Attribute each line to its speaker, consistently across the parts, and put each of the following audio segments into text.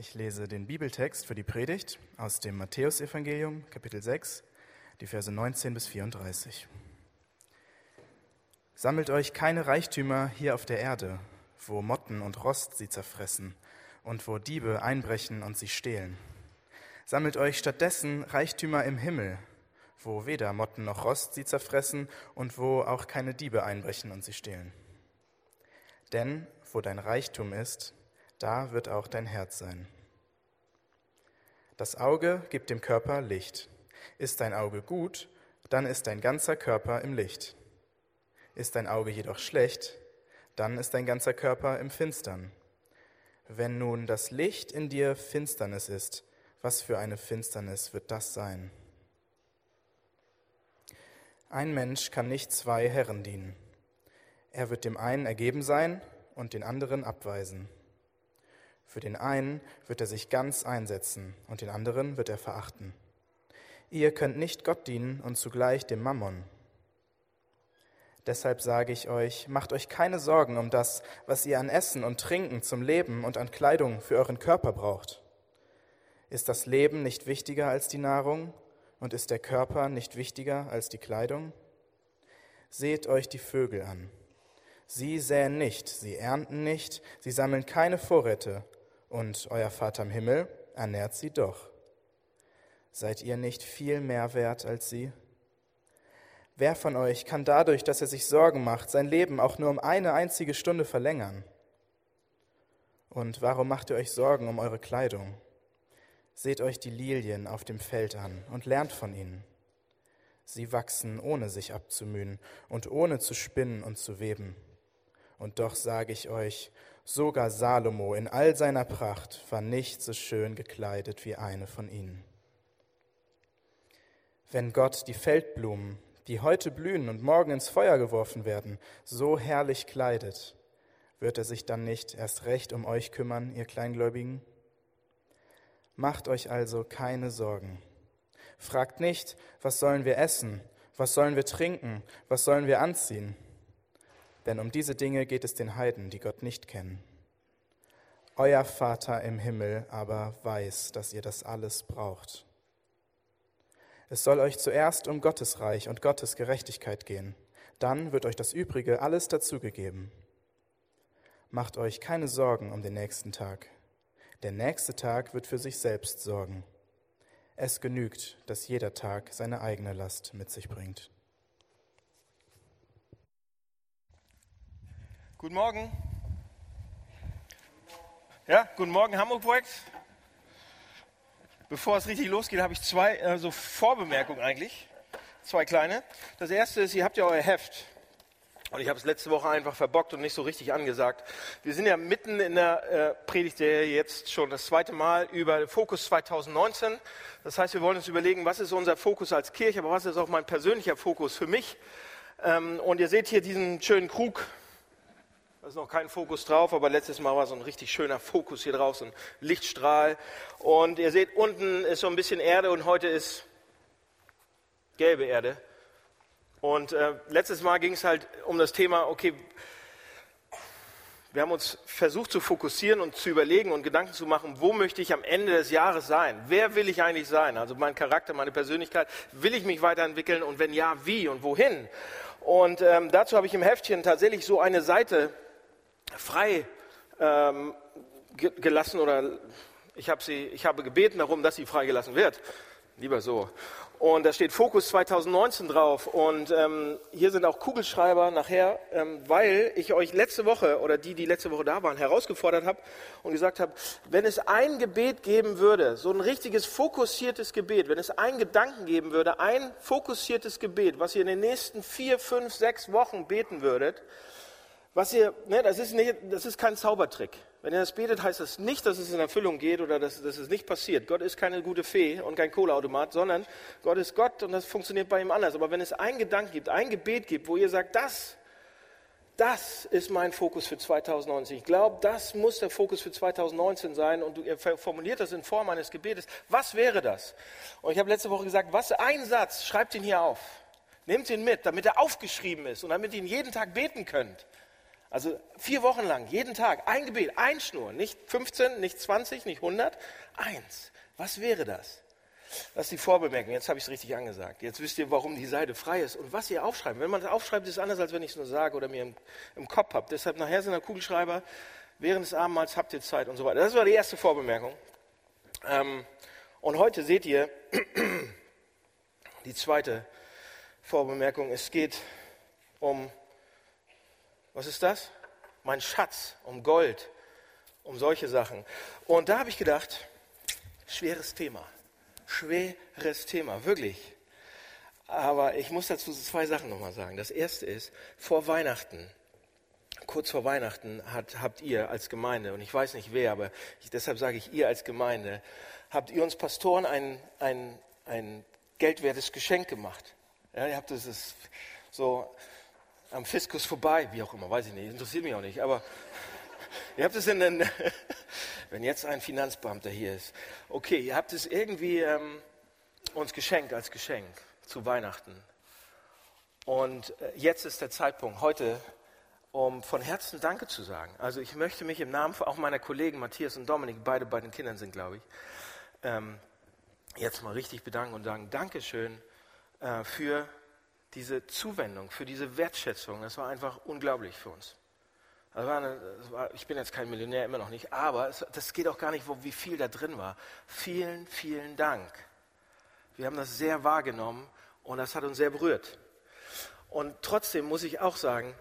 Speaker 1: Ich lese den Bibeltext für die Predigt aus dem Matthäusevangelium, Kapitel 6, die Verse 19 bis 34. Sammelt euch keine Reichtümer hier auf der Erde, wo Motten und Rost sie zerfressen und wo Diebe einbrechen und sie stehlen. Sammelt euch stattdessen Reichtümer im Himmel, wo weder Motten noch Rost sie zerfressen und wo auch keine Diebe einbrechen und sie stehlen. Denn wo dein Reichtum ist, da wird auch dein Herz sein. Das Auge gibt dem Körper Licht. Ist dein Auge gut, dann ist dein ganzer Körper im Licht. Ist dein Auge jedoch schlecht, dann ist dein ganzer Körper im Finstern. Wenn nun das Licht in dir Finsternis ist, was für eine Finsternis wird das sein? Ein Mensch kann nicht zwei Herren dienen. Er wird dem einen ergeben sein und den anderen abweisen. Für den einen wird er sich ganz einsetzen und den anderen wird er verachten. Ihr könnt nicht Gott dienen und zugleich dem Mammon. Deshalb sage ich euch, macht euch keine Sorgen um das, was ihr an Essen und Trinken zum Leben und an Kleidung für euren Körper braucht. Ist das Leben nicht wichtiger als die Nahrung und ist der Körper nicht wichtiger als die Kleidung? Seht euch die Vögel an. Sie säen nicht, sie ernten nicht, sie sammeln keine Vorräte, und euer Vater im Himmel ernährt sie doch. Seid ihr nicht viel mehr wert als sie? Wer von euch kann dadurch, dass er sich Sorgen macht, sein Leben auch nur um eine einzige Stunde verlängern? Und warum macht ihr euch Sorgen um eure Kleidung? Seht euch die Lilien auf dem Feld an und lernt von ihnen. Sie wachsen, ohne sich abzumühen und ohne zu spinnen und zu weben. Und doch sage ich euch, sogar Salomo in all seiner Pracht war nicht so schön gekleidet wie eine von ihnen. Wenn Gott die Feldblumen, die heute blühen und morgen ins Feuer geworfen werden, so herrlich kleidet, wird er sich dann nicht erst recht um euch kümmern, ihr Kleingläubigen? Macht euch also keine Sorgen. Fragt nicht, was sollen wir essen, was sollen wir trinken, was sollen wir anziehen? denn um diese Dinge geht es den Heiden, die Gott nicht kennen. Euer Vater im Himmel aber weiß, dass ihr das alles braucht. Es soll euch zuerst um Gottes Reich und Gottes Gerechtigkeit gehen, dann wird euch das Übrige alles dazugegeben. Macht euch keine Sorgen um den nächsten Tag. Der nächste Tag wird für sich selbst sorgen. Es genügt, dass jeder Tag seine eigene Last mit sich bringt.
Speaker 2: Guten Morgen. Ja, guten Morgen Hamburg Projekt. Bevor es richtig losgeht, habe ich zwei äh, Vorbemerkungen eigentlich. Zwei kleine. Das erste ist, ihr habt ja euer Heft. Und ich habe es letzte Woche einfach verbockt und nicht so richtig angesagt. Wir sind ja mitten in der äh, Predigtserie jetzt schon das zweite Mal über Fokus 2019. Das heißt, wir wollen uns überlegen, was ist unser Fokus als Kirche, aber was ist auch mein persönlicher Fokus für mich. Ähm, und ihr seht hier diesen schönen Krug ist noch kein Fokus drauf, aber letztes Mal war so ein richtig schöner Fokus hier drauf, so ein Lichtstrahl. Und ihr seht, unten ist so ein bisschen Erde und heute ist gelbe Erde. Und äh, letztes Mal ging es halt um das Thema, okay, wir haben uns versucht zu fokussieren und zu überlegen und Gedanken zu machen, wo möchte ich am Ende des Jahres sein? Wer will ich eigentlich sein? Also mein Charakter, meine Persönlichkeit, will ich mich weiterentwickeln und wenn ja, wie und wohin? Und ähm, dazu habe ich im Heftchen tatsächlich so eine Seite frei ähm, gelassen oder ich habe, sie, ich habe gebeten darum, dass sie freigelassen wird. Lieber so. Und da steht Fokus 2019 drauf. Und ähm, hier sind auch Kugelschreiber nachher, ähm, weil ich euch letzte Woche oder die, die letzte Woche da waren, herausgefordert habe und gesagt habe, wenn es ein Gebet geben würde, so ein richtiges fokussiertes Gebet, wenn es einen Gedanken geben würde, ein fokussiertes Gebet, was ihr in den nächsten vier, fünf, sechs Wochen beten würdet, was ihr, ne, das, ist nicht, das ist kein Zaubertrick. Wenn ihr das betet, heißt das nicht, dass es in Erfüllung geht oder dass, dass es nicht passiert. Gott ist keine gute Fee und kein Kohleautomat, sondern Gott ist Gott und das funktioniert bei ihm anders. Aber wenn es einen Gedanken gibt, ein Gebet gibt, wo ihr sagt, das, das ist mein Fokus für 2019. Ich glaube, das muss der Fokus für 2019 sein und ihr formuliert das in Form eines Gebetes. Was wäre das? Und ich habe letzte Woche gesagt, was ein Satz, schreibt ihn hier auf. Nehmt ihn mit, damit er aufgeschrieben ist und damit ihr ihn jeden Tag beten könnt. Also vier Wochen lang, jeden Tag, ein Gebet, ein Schnur, nicht 15, nicht 20, nicht 100, eins. Was wäre das? Das ist die Vorbemerkung. Jetzt habe ich es richtig angesagt. Jetzt wisst ihr, warum die Seite frei ist und was ihr aufschreibt. Wenn man es aufschreibt, ist es anders, als wenn ich es nur sage oder mir im, im Kopf habe. Deshalb nachher sind da Kugelschreiber. Während des Abendmahls habt ihr Zeit und so weiter. Das war die erste Vorbemerkung. Ähm, und heute seht ihr die zweite Vorbemerkung. Es geht um, was ist das? Mein Schatz, um Gold, um solche Sachen. Und da habe ich gedacht, schweres Thema schweres Thema, wirklich. Aber ich muss dazu zwei Sachen nochmal sagen. Das erste ist, vor Weihnachten, kurz vor Weihnachten hat, habt ihr als Gemeinde, und ich weiß nicht wer, aber ich, deshalb sage ich ihr als Gemeinde, habt ihr uns Pastoren ein, ein, ein geldwertes Geschenk gemacht. Ja, ihr habt es so am Fiskus vorbei, wie auch immer, weiß ich nicht, interessiert mich auch nicht, aber ihr habt es in den, wenn jetzt ein Finanzbeamter hier ist, okay, ihr habt es irgendwie ähm, uns geschenkt als Geschenk zu Weihnachten. Und äh, jetzt ist der Zeitpunkt, heute, um von Herzen Danke zu sagen. Also ich möchte mich im Namen auch meiner Kollegen Matthias und Dominik, beide bei den Kindern sind, glaube ich, ähm, jetzt mal richtig bedanken und sagen, Dankeschön äh, für diese Zuwendung, für diese Wertschätzung. Das war einfach unglaublich für uns. War eine, war, ich bin jetzt kein Millionär, immer noch nicht, aber es, das geht auch gar nicht, wo, wie viel da drin war. Vielen, vielen Dank. Wir haben das sehr wahrgenommen und das hat uns sehr berührt. Und trotzdem muss ich auch sagen,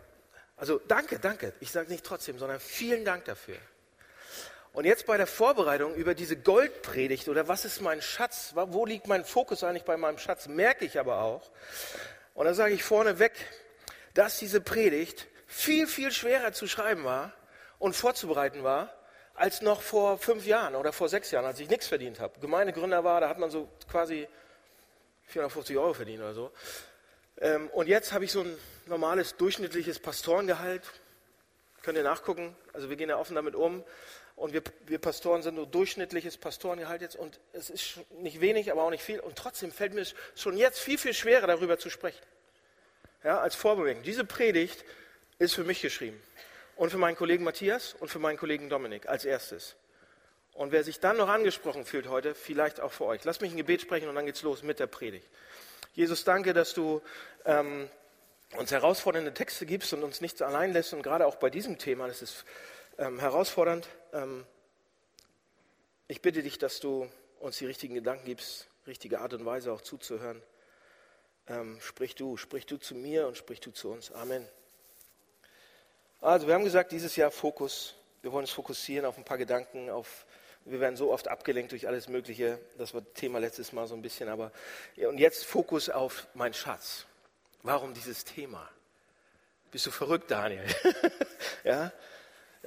Speaker 2: also danke, danke. Ich sage nicht trotzdem, sondern vielen Dank dafür. Und jetzt bei der Vorbereitung über diese Goldpredigt oder was ist mein Schatz, wo liegt mein Fokus eigentlich bei meinem Schatz, merke ich aber auch, und da sage ich vorneweg, dass diese Predigt viel, viel schwerer zu schreiben war und vorzubereiten war, als noch vor fünf Jahren oder vor sechs Jahren, als ich nichts verdient habe. Gemeindegründer war, da hat man so quasi 450 Euro verdient oder so. Ähm, und jetzt habe ich so ein normales, durchschnittliches Pastorengehalt. Könnt ihr nachgucken. Also wir gehen ja offen damit um. Und wir, wir Pastoren sind nur durchschnittliches Pastorengehalt jetzt. Und es ist nicht wenig, aber auch nicht viel. Und trotzdem fällt mir es schon jetzt viel, viel schwerer, darüber zu sprechen. Ja, als Vorbemerkung. Diese Predigt ist für mich geschrieben. Und für meinen Kollegen Matthias und für meinen Kollegen Dominik als erstes. Und wer sich dann noch angesprochen fühlt heute, vielleicht auch für euch. Lass mich ein Gebet sprechen und dann geht's los mit der Predigt. Jesus, danke, dass du ähm, uns herausfordernde Texte gibst und uns nichts allein lässt. Und gerade auch bei diesem Thema, das ist ähm, herausfordernd. Ähm, ich bitte dich, dass du uns die richtigen Gedanken gibst, richtige Art und Weise auch zuzuhören. Ähm, sprich du, sprich du zu mir und sprich du zu uns. Amen. Also wir haben gesagt, dieses Jahr Fokus. Wir wollen uns fokussieren auf ein paar Gedanken, auf wir werden so oft abgelenkt durch alles Mögliche. Das war Thema letztes Mal so ein bisschen, aber und jetzt Fokus auf mein Schatz. Warum dieses Thema? Bist du verrückt, Daniel? ja,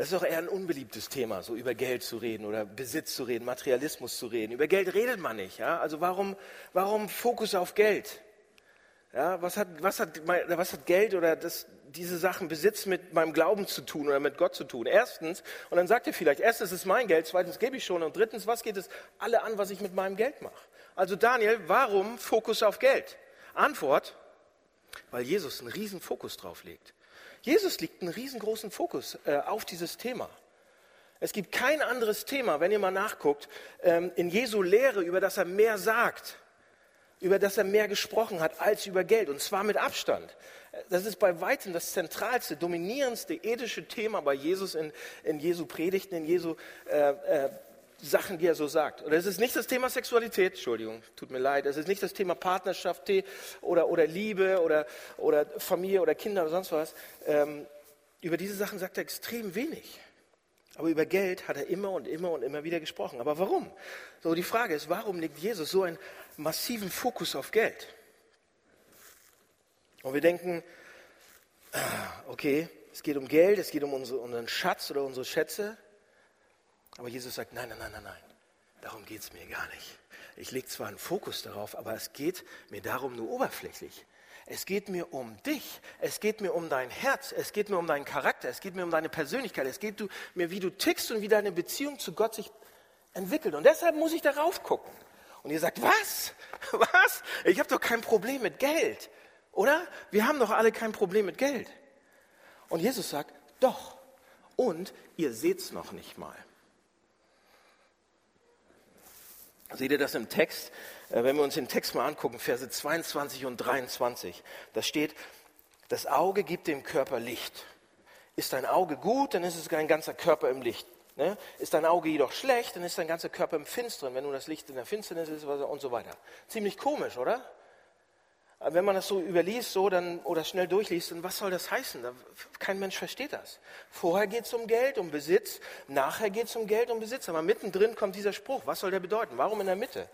Speaker 2: das ist doch eher ein unbeliebtes Thema, so über Geld zu reden oder Besitz zu reden, Materialismus zu reden. Über Geld redet man nicht. Ja? Also warum, warum Fokus auf Geld? Ja, was, hat, was, hat, was hat Geld oder das, diese Sachen Besitz mit meinem Glauben zu tun oder mit Gott zu tun? Erstens, und dann sagt ihr vielleicht, erstens ist mein Geld, zweitens gebe ich schon und drittens, was geht es alle an, was ich mit meinem Geld mache? Also Daniel, warum Fokus auf Geld? Antwort, weil Jesus einen riesen Fokus drauf legt. Jesus legt einen riesengroßen Fokus äh, auf dieses Thema. Es gibt kein anderes Thema, wenn ihr mal nachguckt, ähm, in Jesu Lehre, über das er mehr sagt, über das er mehr gesprochen hat als über Geld, und zwar mit Abstand. Das ist bei weitem das zentralste, dominierendste ethische Thema bei Jesus in, in Jesu Predigten, in Jesu äh, äh, Sachen, die er so sagt. Und es ist nicht das Thema Sexualität, Entschuldigung, tut mir leid, es ist nicht das Thema Partnerschaft oder, oder Liebe oder, oder Familie oder Kinder oder sonst was. Ähm, über diese Sachen sagt er extrem wenig. Aber über Geld hat er immer und immer und immer wieder gesprochen. Aber warum? So, die Frage ist, warum legt Jesus so einen massiven Fokus auf Geld? Und wir denken, ah, okay, es geht um Geld, es geht um unseren Schatz oder unsere Schätze. Aber Jesus sagt, nein, nein, nein, nein, nein, darum geht es mir gar nicht. Ich lege zwar einen Fokus darauf, aber es geht mir darum nur oberflächlich. Es geht mir um dich. Es geht mir um dein Herz. Es geht mir um deinen Charakter. Es geht mir um deine Persönlichkeit. Es geht mir, wie du tickst und wie deine Beziehung zu Gott sich entwickelt. Und deshalb muss ich darauf gucken. Und ihr sagt, was? Was? Ich habe doch kein Problem mit Geld. Oder? Wir haben doch alle kein Problem mit Geld. Und Jesus sagt, Doch. Und ihr seht es noch nicht mal. Seht ihr das im Text? Äh, wenn wir uns den Text mal angucken, Verse 22 und 23, da steht, das Auge gibt dem Körper Licht. Ist dein Auge gut, dann ist es dein ganzer Körper im Licht. Ne? Ist dein Auge jedoch schlecht, dann ist dein ganzer Körper im Finsteren, wenn nun das Licht in der Finsternis ist und so weiter. Ziemlich komisch, oder? Wenn man das so überliest so, dann, oder schnell durchliest, dann was soll das heißen? Kein Mensch versteht das. Vorher geht es um Geld, um Besitz, nachher geht es um Geld, um Besitz. Aber mittendrin kommt dieser Spruch. Was soll der bedeuten? Warum in der Mitte?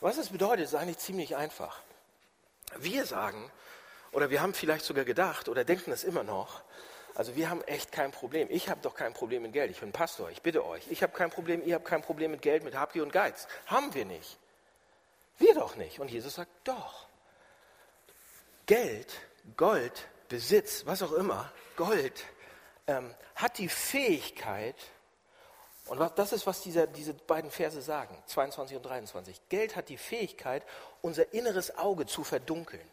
Speaker 2: Was es bedeutet, ist eigentlich ziemlich einfach. Wir sagen, oder wir haben vielleicht sogar gedacht oder denken es immer noch, also wir haben echt kein Problem. Ich habe doch kein Problem mit Geld. Ich bin Pastor, ich bitte euch. Ich habe kein Problem, ihr habt kein Problem mit Geld, mit Habgier und Geiz. Haben wir nicht. Wir doch nicht. Und Jesus sagt, doch. Geld, Gold, Besitz, was auch immer, Gold, ähm, hat die Fähigkeit, und das ist, was diese, diese beiden Verse sagen, 22 und 23. Geld hat die Fähigkeit, unser inneres Auge zu verdunkeln,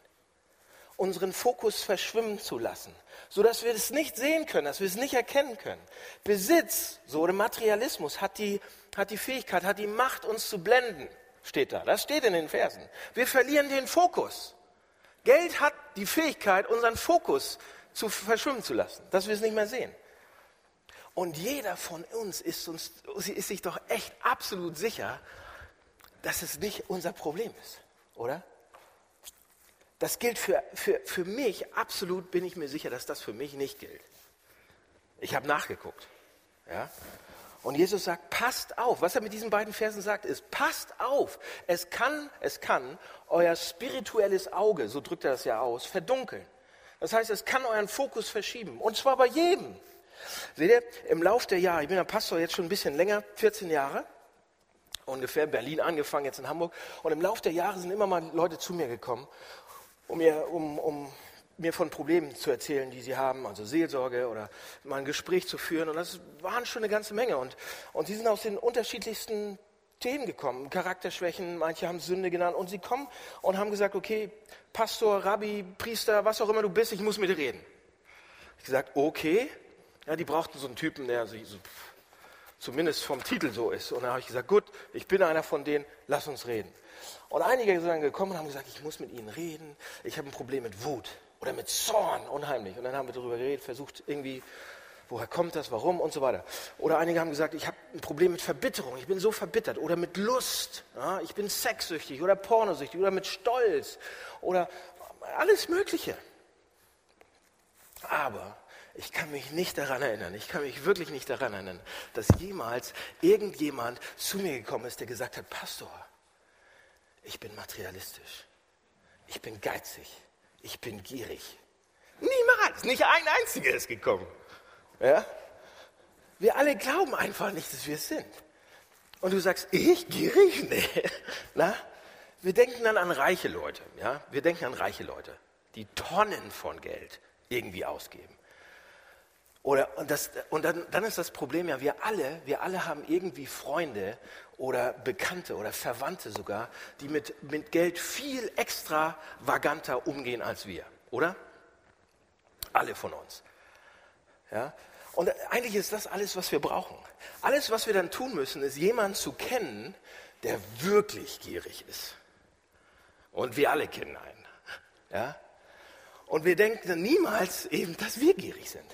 Speaker 2: unseren Fokus verschwimmen zu lassen, sodass wir es nicht sehen können, dass wir es nicht erkennen können. Besitz, so oder Materialismus, hat die, hat die Fähigkeit, hat die Macht, uns zu blenden, steht da. Das steht in den Versen. Wir verlieren den Fokus. Geld hat die Fähigkeit, unseren Fokus zu verschwimmen zu lassen, dass wir es nicht mehr sehen. Und jeder von uns ist, uns ist sich doch echt absolut sicher, dass es nicht unser Problem ist, oder? Das gilt für, für, für mich, absolut bin ich mir sicher, dass das für mich nicht gilt. Ich habe nachgeguckt. Ja? Und Jesus sagt, passt auf. Was er mit diesen beiden Versen sagt, ist, passt auf. Es kann, es kann euer spirituelles Auge, so drückt er das ja aus, verdunkeln. Das heißt, es kann euren Fokus verschieben. Und zwar bei jedem. Seht ihr, im Lauf der Jahre, ich bin der Pastor jetzt schon ein bisschen länger, 14 Jahre, ungefähr, Berlin angefangen, jetzt in Hamburg. Und im Lauf der Jahre sind immer mal Leute zu mir gekommen, um, mir, um, um mir von Problemen zu erzählen, die sie haben, also Seelsorge oder mal ein Gespräch zu führen. Und das waren schon eine ganze Menge. Und, und sie sind aus den unterschiedlichsten Themen gekommen, Charakterschwächen, manche haben Sünde genannt. Und sie kommen und haben gesagt, okay, Pastor, Rabbi, Priester, was auch immer du bist, ich muss mit dir reden. Ich gesagt, okay. Ja, die brauchten so einen Typen, der so, zumindest vom Titel so ist. Und dann habe ich gesagt, gut, ich bin einer von denen, lass uns reden. Und einige sind dann gekommen und haben gesagt, ich muss mit ihnen reden, ich habe ein Problem mit Wut oder mit Zorn, unheimlich. Und dann haben wir darüber geredet, versucht irgendwie, woher kommt das, warum und so weiter. Oder einige haben gesagt, ich habe ein Problem mit Verbitterung, ich bin so verbittert. Oder mit Lust, ja, ich bin sexsüchtig oder pornosüchtig oder mit Stolz oder alles Mögliche. Aber ich kann mich nicht daran erinnern, ich kann mich wirklich nicht daran erinnern, dass jemals irgendjemand zu mir gekommen ist, der gesagt hat, Pastor, ich bin materialistisch, ich bin geizig, ich bin gierig. Niemals, nicht ein einziger ist gekommen. Ja? Wir alle glauben einfach nicht, dass wir es sind. Und du sagst, ich gierig? Nee. Na? Wir denken dann an reiche Leute. Ja? Wir denken an reiche Leute, die Tonnen von Geld irgendwie ausgeben. Oder, und das, und dann, dann ist das Problem ja, wir alle, wir alle haben irgendwie Freunde oder Bekannte oder Verwandte sogar, die mit, mit Geld viel extravaganter umgehen als wir, oder? Alle von uns. Ja? Und eigentlich ist das alles, was wir brauchen. Alles, was wir dann tun müssen, ist jemanden zu kennen, der wirklich gierig ist. Und wir alle kennen einen. Ja? Und wir denken niemals eben, dass wir gierig sind.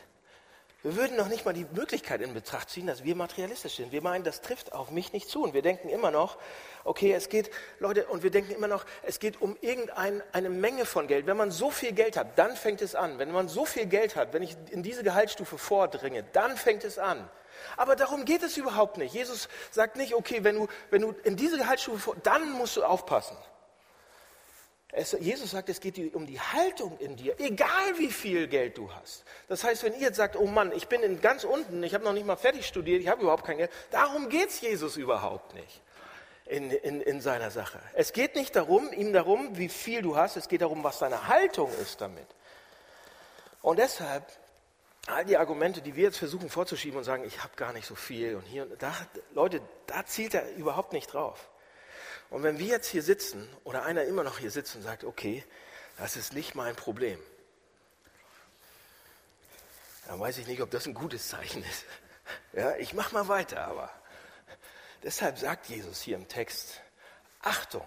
Speaker 2: Wir würden noch nicht mal die Möglichkeit in Betracht ziehen, dass wir materialistisch sind. Wir meinen, das trifft auf mich nicht zu. Und wir denken immer noch, okay, es geht, Leute, und wir denken immer noch, es geht um irgendeine Menge von Geld. Wenn man so viel Geld hat, dann fängt es an. Wenn man so viel Geld hat, wenn ich in diese Gehaltsstufe vordringe, dann fängt es an. Aber darum geht es überhaupt nicht. Jesus sagt nicht, okay, wenn du, wenn du in diese Gehaltsstufe vor, dann musst du aufpassen. Es, Jesus sagt, es geht um die Haltung in dir, egal wie viel Geld du hast. Das heißt, wenn ihr jetzt sagt, oh Mann, ich bin in ganz unten, ich habe noch nicht mal fertig studiert, ich habe überhaupt kein Geld, darum geht es Jesus überhaupt nicht in, in, in seiner Sache. Es geht nicht darum, ihm darum, wie viel du hast, es geht darum, was deine Haltung ist damit. Und deshalb, all die Argumente, die wir jetzt versuchen vorzuschieben und sagen, ich habe gar nicht so viel und hier und da, Leute, da zielt er überhaupt nicht drauf. Und wenn wir jetzt hier sitzen oder einer immer noch hier sitzt und sagt, okay, das ist nicht mein Problem, Dann weiß ich nicht, ob das ein gutes Zeichen ist. Ja, ich mache mal weiter, aber deshalb sagt Jesus hier im Text, Achtung,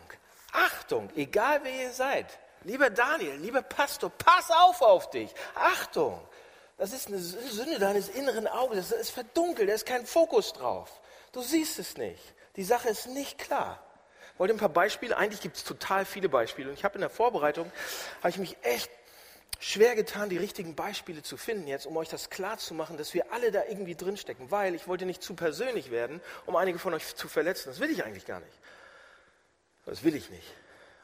Speaker 2: Achtung, egal wer ihr seid, lieber Daniel, lieber Pastor, pass auf auf dich, Achtung, das ist eine Sünde deines inneren Auges, das ist verdunkelt, da ist kein Fokus drauf, du siehst es nicht, die Sache ist nicht klar. Wollt ihr ein paar Beispiele? Eigentlich gibt es total viele Beispiele. Und ich habe in der Vorbereitung, habe ich mich echt schwer getan, die richtigen Beispiele zu finden jetzt, um euch das klar zu machen, dass wir alle da irgendwie drinstecken. Weil ich wollte nicht zu persönlich werden, um einige von euch zu verletzen. Das will ich eigentlich gar nicht. Das will ich nicht.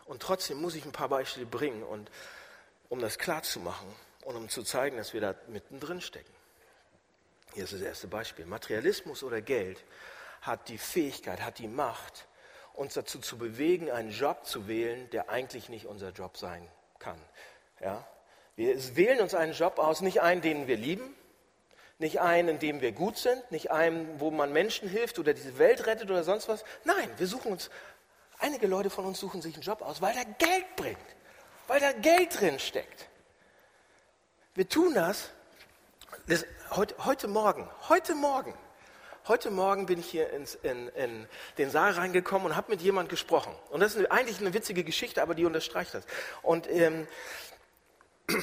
Speaker 2: Und trotzdem muss ich ein paar Beispiele bringen, und, um das klar zu machen und um zu zeigen, dass wir da mittendrin stecken. Hier ist das erste Beispiel. Materialismus oder Geld hat die Fähigkeit, hat die Macht, uns dazu zu bewegen, einen Job zu wählen, der eigentlich nicht unser Job sein kann. Ja? Wir wählen uns einen Job aus, nicht einen, den wir lieben, nicht einen, in dem wir gut sind, nicht einen, wo man Menschen hilft oder diese Welt rettet oder sonst was. Nein, wir suchen uns, einige Leute von uns suchen sich einen Job aus, weil er Geld bringt, weil da Geld drin steckt. Wir tun das, das heute, heute Morgen, heute Morgen Heute Morgen bin ich hier ins, in, in den Saal reingekommen und habe mit jemand gesprochen. Und das ist eigentlich eine witzige Geschichte, aber die unterstreicht das. Und, ähm,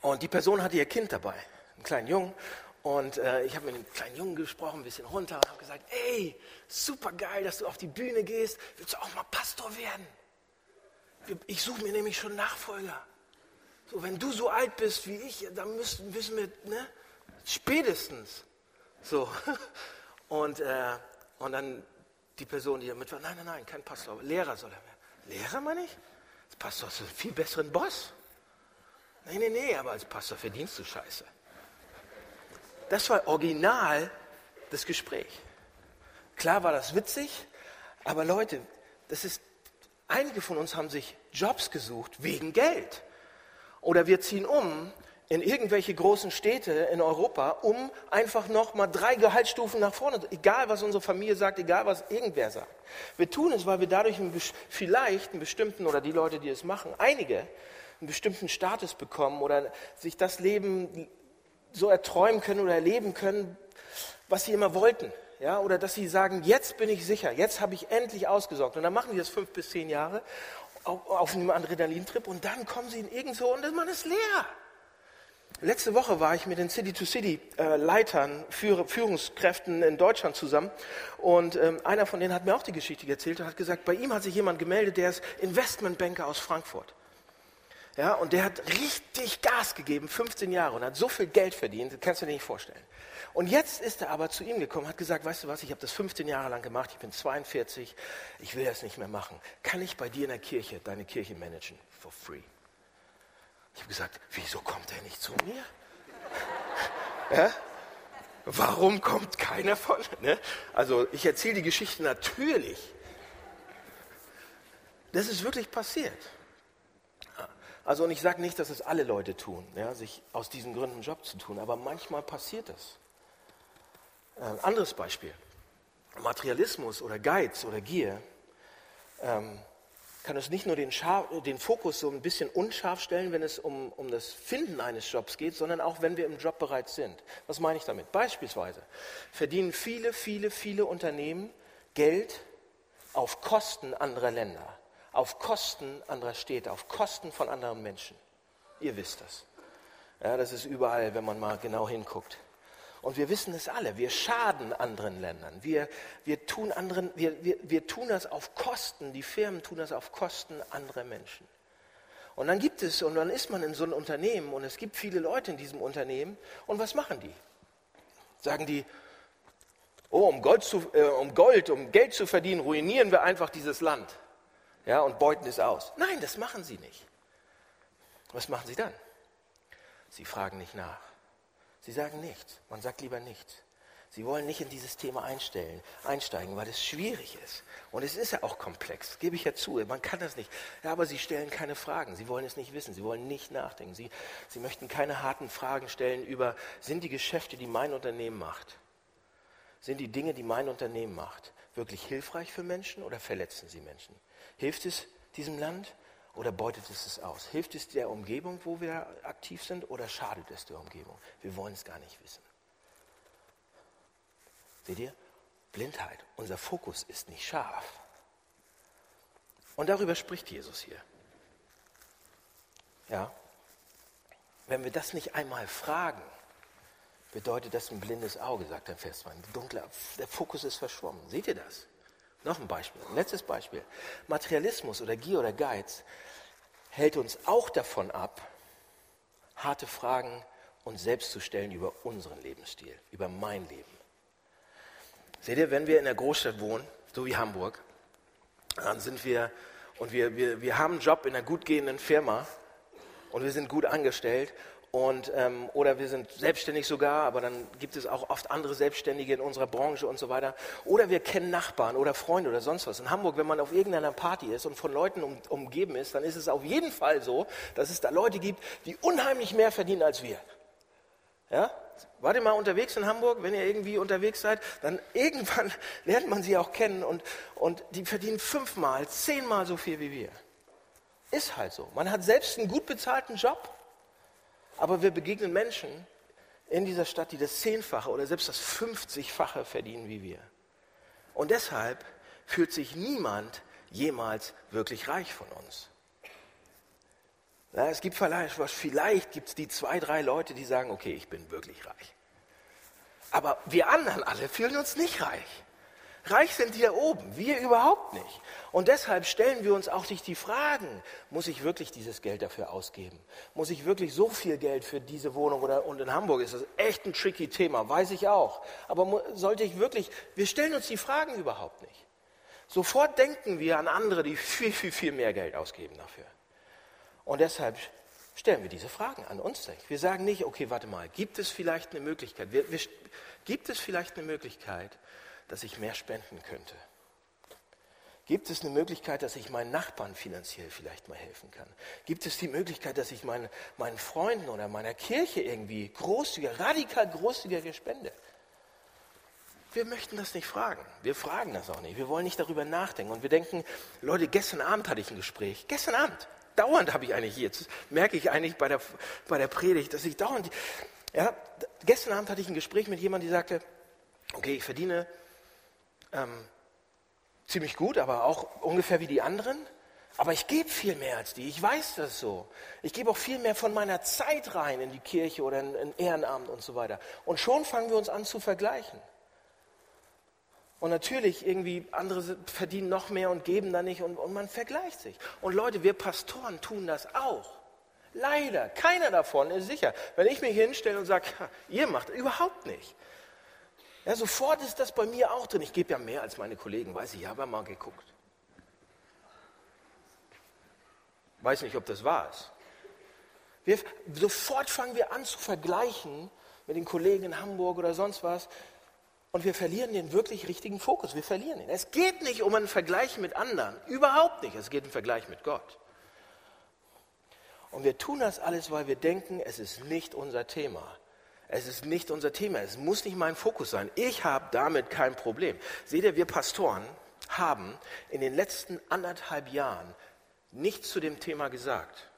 Speaker 2: und die Person hatte ihr Kind dabei, einen kleinen Jungen. Und äh, ich habe mit dem kleinen Jungen gesprochen, ein bisschen runter und habe gesagt, ey, super geil, dass du auf die Bühne gehst. Willst du auch mal Pastor werden? Ich suche mir nämlich schon Nachfolger. So, wenn du so alt bist wie ich, dann müssen, müssen wir, ne? Spätestens. So. Und, äh, und dann die Person, die damit war, nein, nein, nein, kein Pastor, Lehrer soll er werden. Lehrer meine ich? Als Pastor hast du einen viel besseren Boss. Nein, nein, nein, aber als Pastor verdienst du Scheiße. Das war original das Gespräch. Klar war das witzig, aber Leute, das ist, einige von uns haben sich Jobs gesucht wegen Geld. Oder wir ziehen um in irgendwelche großen Städte in Europa, um einfach noch mal drei Gehaltsstufen nach vorne, egal was unsere Familie sagt, egal was irgendwer sagt. Wir tun es, weil wir dadurch einen, vielleicht einen bestimmten, oder die Leute, die es machen, einige einen bestimmten Status bekommen oder sich das Leben so erträumen können oder erleben können, was sie immer wollten. Ja, oder dass sie sagen, jetzt bin ich sicher, jetzt habe ich endlich ausgesorgt. Und dann machen die das fünf bis zehn Jahre auf, einem Adrenalintrip und dann kommen sie in irgendwo und man ist leer. Letzte Woche war ich mit den City-to-City-Leitern, Führungskräften in Deutschland zusammen. Und ähm, einer von denen hat mir auch die Geschichte erzählt und hat gesagt, bei ihm hat sich jemand gemeldet, der ist Investmentbanker aus Frankfurt. Ja, und der hat richtig Gas gegeben, 15 Jahre, und hat so viel Geld verdient, das kannst du dir nicht vorstellen. Und jetzt ist er aber zu ihm gekommen, hat gesagt, weißt du was, ich habe das 15 Jahre lang gemacht, ich bin 42, ich will das nicht mehr machen. Kann ich bei dir in der Kirche deine Kirche managen? For free. Ich habe gesagt, wieso kommt er nicht zu mir? Ja? Warum kommt keiner von? Ne? Also ich erzähle die Geschichte natürlich. Das ist wirklich passiert. Also und ich sage nicht, dass es alle Leute tun, ja, sich aus diesen Gründen einen Job zu tun, aber manchmal passiert es. Ein anderes Beispiel. Materialismus oder Geiz oder Gier ähm, kann es nicht nur den, den, Fokus so ein bisschen unscharf stellen, wenn es um, um das Finden eines Jobs geht, sondern auch wenn wir im Job bereits sind. Was meine ich damit? Beispielsweise verdienen viele, viele, viele Unternehmen Geld auf Kosten anderer Länder, auf Kosten anderer Städte, auf Kosten von anderen Menschen. Ihr wisst das. Ja, das ist überall, wenn man mal genau hinguckt. Und wir wissen es alle, wir schaden anderen Ländern. Wir, wir, tun anderen, wir, wir, wir tun das auf Kosten, die Firmen tun das auf Kosten anderer Menschen. Und dann gibt es, und dann ist man in so einem Unternehmen und es gibt viele Leute in diesem Unternehmen. Und was machen die? Sagen die, oh, um Gold, zu, äh, um Gold, um Geld zu verdienen, ruinieren wir einfach dieses Land. Ja, und beuten es aus. Nein, das machen sie nicht. Was machen sie dann? Sie fragen nicht nach. Sie sagen nichts. Man sagt lieber nichts. Sie wollen nicht in dieses Thema einstellen, einsteigen, weil es schwierig ist. Und es ist ja auch komplex, gebe ich ja zu. Man kann das nicht. Ja, aber sie stellen keine Fragen. Sie wollen es nicht wissen. Sie wollen nicht nachdenken. Sie, sie möchten keine harten Fragen stellen über, sind die Geschäfte, die mein Unternehmen macht, sind die Dinge, die mein Unternehmen macht, wirklich hilfreich für Menschen oder verletzen sie Menschen? Hilft es diesem Land oder beutet es es aus? Hilft es der Umgebung, wo wir aktiv sind, oder schadet es der Umgebung? Wir wollen es gar nicht wissen. Seht ihr? Blindheit. Unser Fokus ist nicht scharf. Und darüber spricht Jesus hier. Ja? Wenn wir das nicht einmal fragen, bedeutet das ein blindes Auge, sagt der 2. Der Fokus ist verschwommen. Seht ihr das? Noch ein Beispiel, ein letztes Beispiel. Materialismus oder Gier oder Geiz hält uns auch davon ab, harte Fragen uns selbst zu stellen über unseren Lebensstil, über mein Leben. Seht ihr, wenn wir in der Großstadt wohnen, so wie Hamburg, dann sind wir und wir, wir, wir haben einen Job in einer gut gehenden Firma und wir sind gut angestellt und, ähm, oder wir sind selbstständig sogar, aber dann gibt es auch oft andere Selbstständige in unserer Branche und so weiter. Oder wir kennen Nachbarn oder Freunde oder sonst was. In Hamburg, wenn man auf irgendeiner Party ist und von Leuten um, umgeben ist, dann ist es auf jeden Fall so, dass es da Leute gibt, die unheimlich mehr verdienen als wir. Ja? Wart ihr mal unterwegs in Hamburg? Wenn ihr irgendwie unterwegs seid, dann irgendwann lernt man sie auch kennen und, und die verdienen fünfmal, zehnmal so viel wie wir. Ist halt so. Man hat selbst einen gut bezahlten Job aber wir begegnen Menschen in dieser Stadt, die das Zehnfache oder selbst das 50-fache verdienen wie wir. Und deshalb fühlt sich niemand jemals wirklich reich von uns. Ja, es gibt vielleicht, vielleicht gibt es die zwei, drei Leute, die sagen, okay, ich bin wirklich reich. Aber wir anderen alle fühlen uns nicht reich. Reich sind da oben, wir überhaupt nicht. Und deshalb stellen wir uns auch nicht die Fragen, muss ich wirklich dieses Geld dafür ausgeben? Muss ich wirklich so viel Geld für diese Wohnung oder, und in Hamburg ist das echt ein tricky Thema, weiß ich auch. Aber sollte ich wirklich, wir stellen uns die Fragen überhaupt nicht. Sofort denken wir an andere, die viel, viel, viel mehr Geld ausgeben dafür. Und deshalb stellen wir diese Fragen an uns nicht. Wir sagen nicht, okay, warte mal, gibt es vielleicht eine Möglichkeit? Wir, wir, gibt es vielleicht eine Möglichkeit, dass ich mehr spenden könnte? Gibt es eine Möglichkeit, dass ich meinen Nachbarn finanziell vielleicht mal helfen kann? Gibt es die Möglichkeit, dass ich meine, meinen Freunden oder meiner Kirche irgendwie großzügiger, radikal großzügiger spende? Wir möchten das nicht fragen. Wir fragen das auch nicht. Wir wollen nicht darüber nachdenken. Und wir denken, Leute, gestern Abend hatte ich ein Gespräch. Gestern Abend. Dauernd habe ich eigentlich jetzt, merke ich eigentlich bei der, bei der Predigt, dass ich dauernd, ja, gestern Abend hatte ich ein Gespräch mit jemandem, die sagte, okay, ich verdiene ähm, ziemlich gut, aber auch ungefähr wie die anderen. Aber ich gebe viel mehr als die. Ich weiß das so. Ich gebe auch viel mehr von meiner Zeit rein in die Kirche oder in, in Ehrenamt und so weiter. Und schon fangen wir uns an zu vergleichen. Und natürlich, irgendwie, andere verdienen noch mehr und geben da nicht und, und man vergleicht sich. Und Leute, wir Pastoren tun das auch. Leider, keiner davon ist sicher. Wenn ich mich hinstelle und sage, ihr macht überhaupt nicht. Ja, sofort ist das bei mir auch drin. Ich gebe ja mehr als meine Kollegen, weiß ich, ich habe ja mal geguckt. Weiß nicht, ob das wahr ist. Wir, sofort fangen wir an zu vergleichen mit den Kollegen in Hamburg oder sonst was. Und wir verlieren den wirklich richtigen Fokus. Wir verlieren ihn. Es geht nicht um einen Vergleich mit anderen. Überhaupt nicht. Es geht um einen Vergleich mit Gott. Und wir tun das alles, weil wir denken, es ist nicht unser Thema. Es ist nicht unser Thema. Es muss nicht mein Fokus sein. Ich habe damit kein Problem. Seht ihr, wir Pastoren haben in den letzten anderthalb Jahren nichts zu dem Thema gesagt.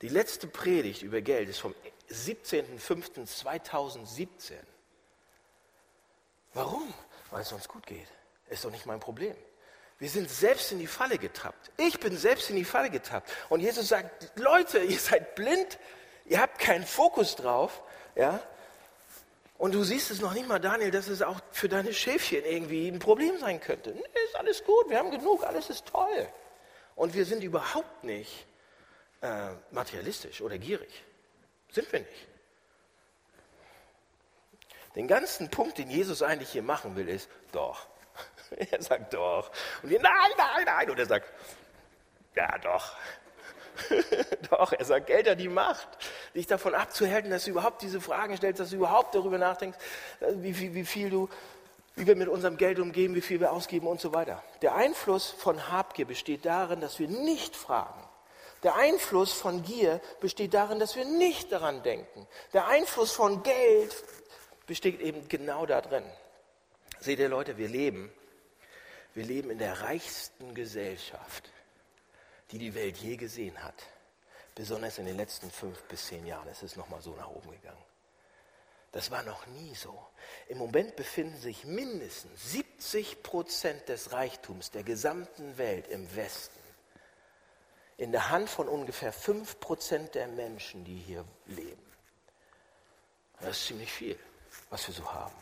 Speaker 2: Die letzte Predigt über Geld ist vom 17.05.2017. Warum? Weil es uns gut geht. Ist doch nicht mein Problem. Wir sind selbst in die Falle getappt. Ich bin selbst in die Falle getappt. Und Jesus sagt, Leute, ihr seid blind ihr habt keinen Fokus drauf, ja, und du siehst es noch nicht mal, Daniel, dass es auch für deine Schäfchen irgendwie ein Problem sein könnte. Nee, ist alles gut, wir haben genug, alles ist toll. Und wir sind überhaupt nicht äh, materialistisch oder gierig. Sind wir nicht. Den ganzen Punkt, den Jesus eigentlich hier machen will, ist doch. er sagt doch. Und wir, nein, nein, nein. Und er sagt, ja doch. Doch, er sagt, Geld hat die Macht, dich davon abzuhalten, dass du überhaupt diese Fragen stellst, dass du überhaupt darüber nachdenkst, äh, wie viel, wie viel du, wie wir mit unserem Geld umgehen, wie viel wir ausgeben und so weiter. Der Einfluss von Habgier besteht darin, dass wir nicht fragen. Der Einfluss von Gier besteht darin, dass wir nicht daran denken. Der Einfluss von Geld besteht eben genau darin. Seht ihr Leute, wir leben, wir leben in der reichsten Gesellschaft die die Welt je gesehen hat. Besonders in den letzten fünf bis zehn Jahren ist es nochmal so nach oben gegangen. Das war noch nie so. Im Moment befinden sich mindestens 70 Prozent des Reichtums der gesamten Welt im Westen in der Hand von ungefähr 5 Prozent der Menschen, die hier leben. Das ist ziemlich viel, was wir so haben.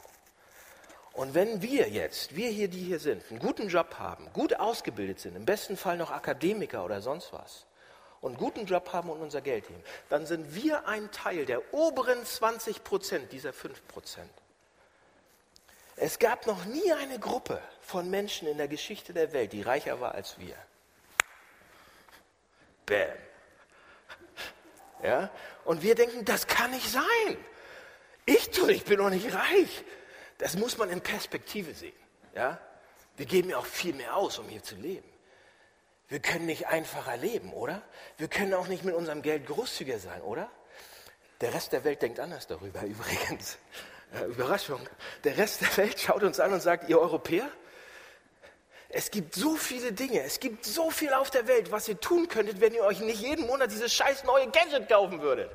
Speaker 2: Und wenn wir jetzt, wir hier, die hier sind, einen guten Job haben, gut ausgebildet sind, im besten Fall noch Akademiker oder sonst was, und einen guten Job haben und unser Geld nehmen, dann sind wir ein Teil der oberen 20 Prozent dieser 5 Prozent. Es gab noch nie eine Gruppe von Menschen in der Geschichte der Welt, die reicher war als wir. Bäm. Ja? Und wir denken, das kann nicht sein. Ich ich bin noch nicht reich. Das muss man in Perspektive sehen. Ja? Wir geben ja auch viel mehr aus, um hier zu leben. Wir können nicht einfacher leben, oder? Wir können auch nicht mit unserem Geld großzügiger sein, oder? Der Rest der Welt denkt anders darüber, übrigens. Äh, Überraschung. Der Rest der Welt schaut uns an und sagt, ihr Europäer, es gibt so viele Dinge, es gibt so viel auf der Welt, was ihr tun könntet, wenn ihr euch nicht jeden Monat dieses scheiß neue Gadget kaufen würdet.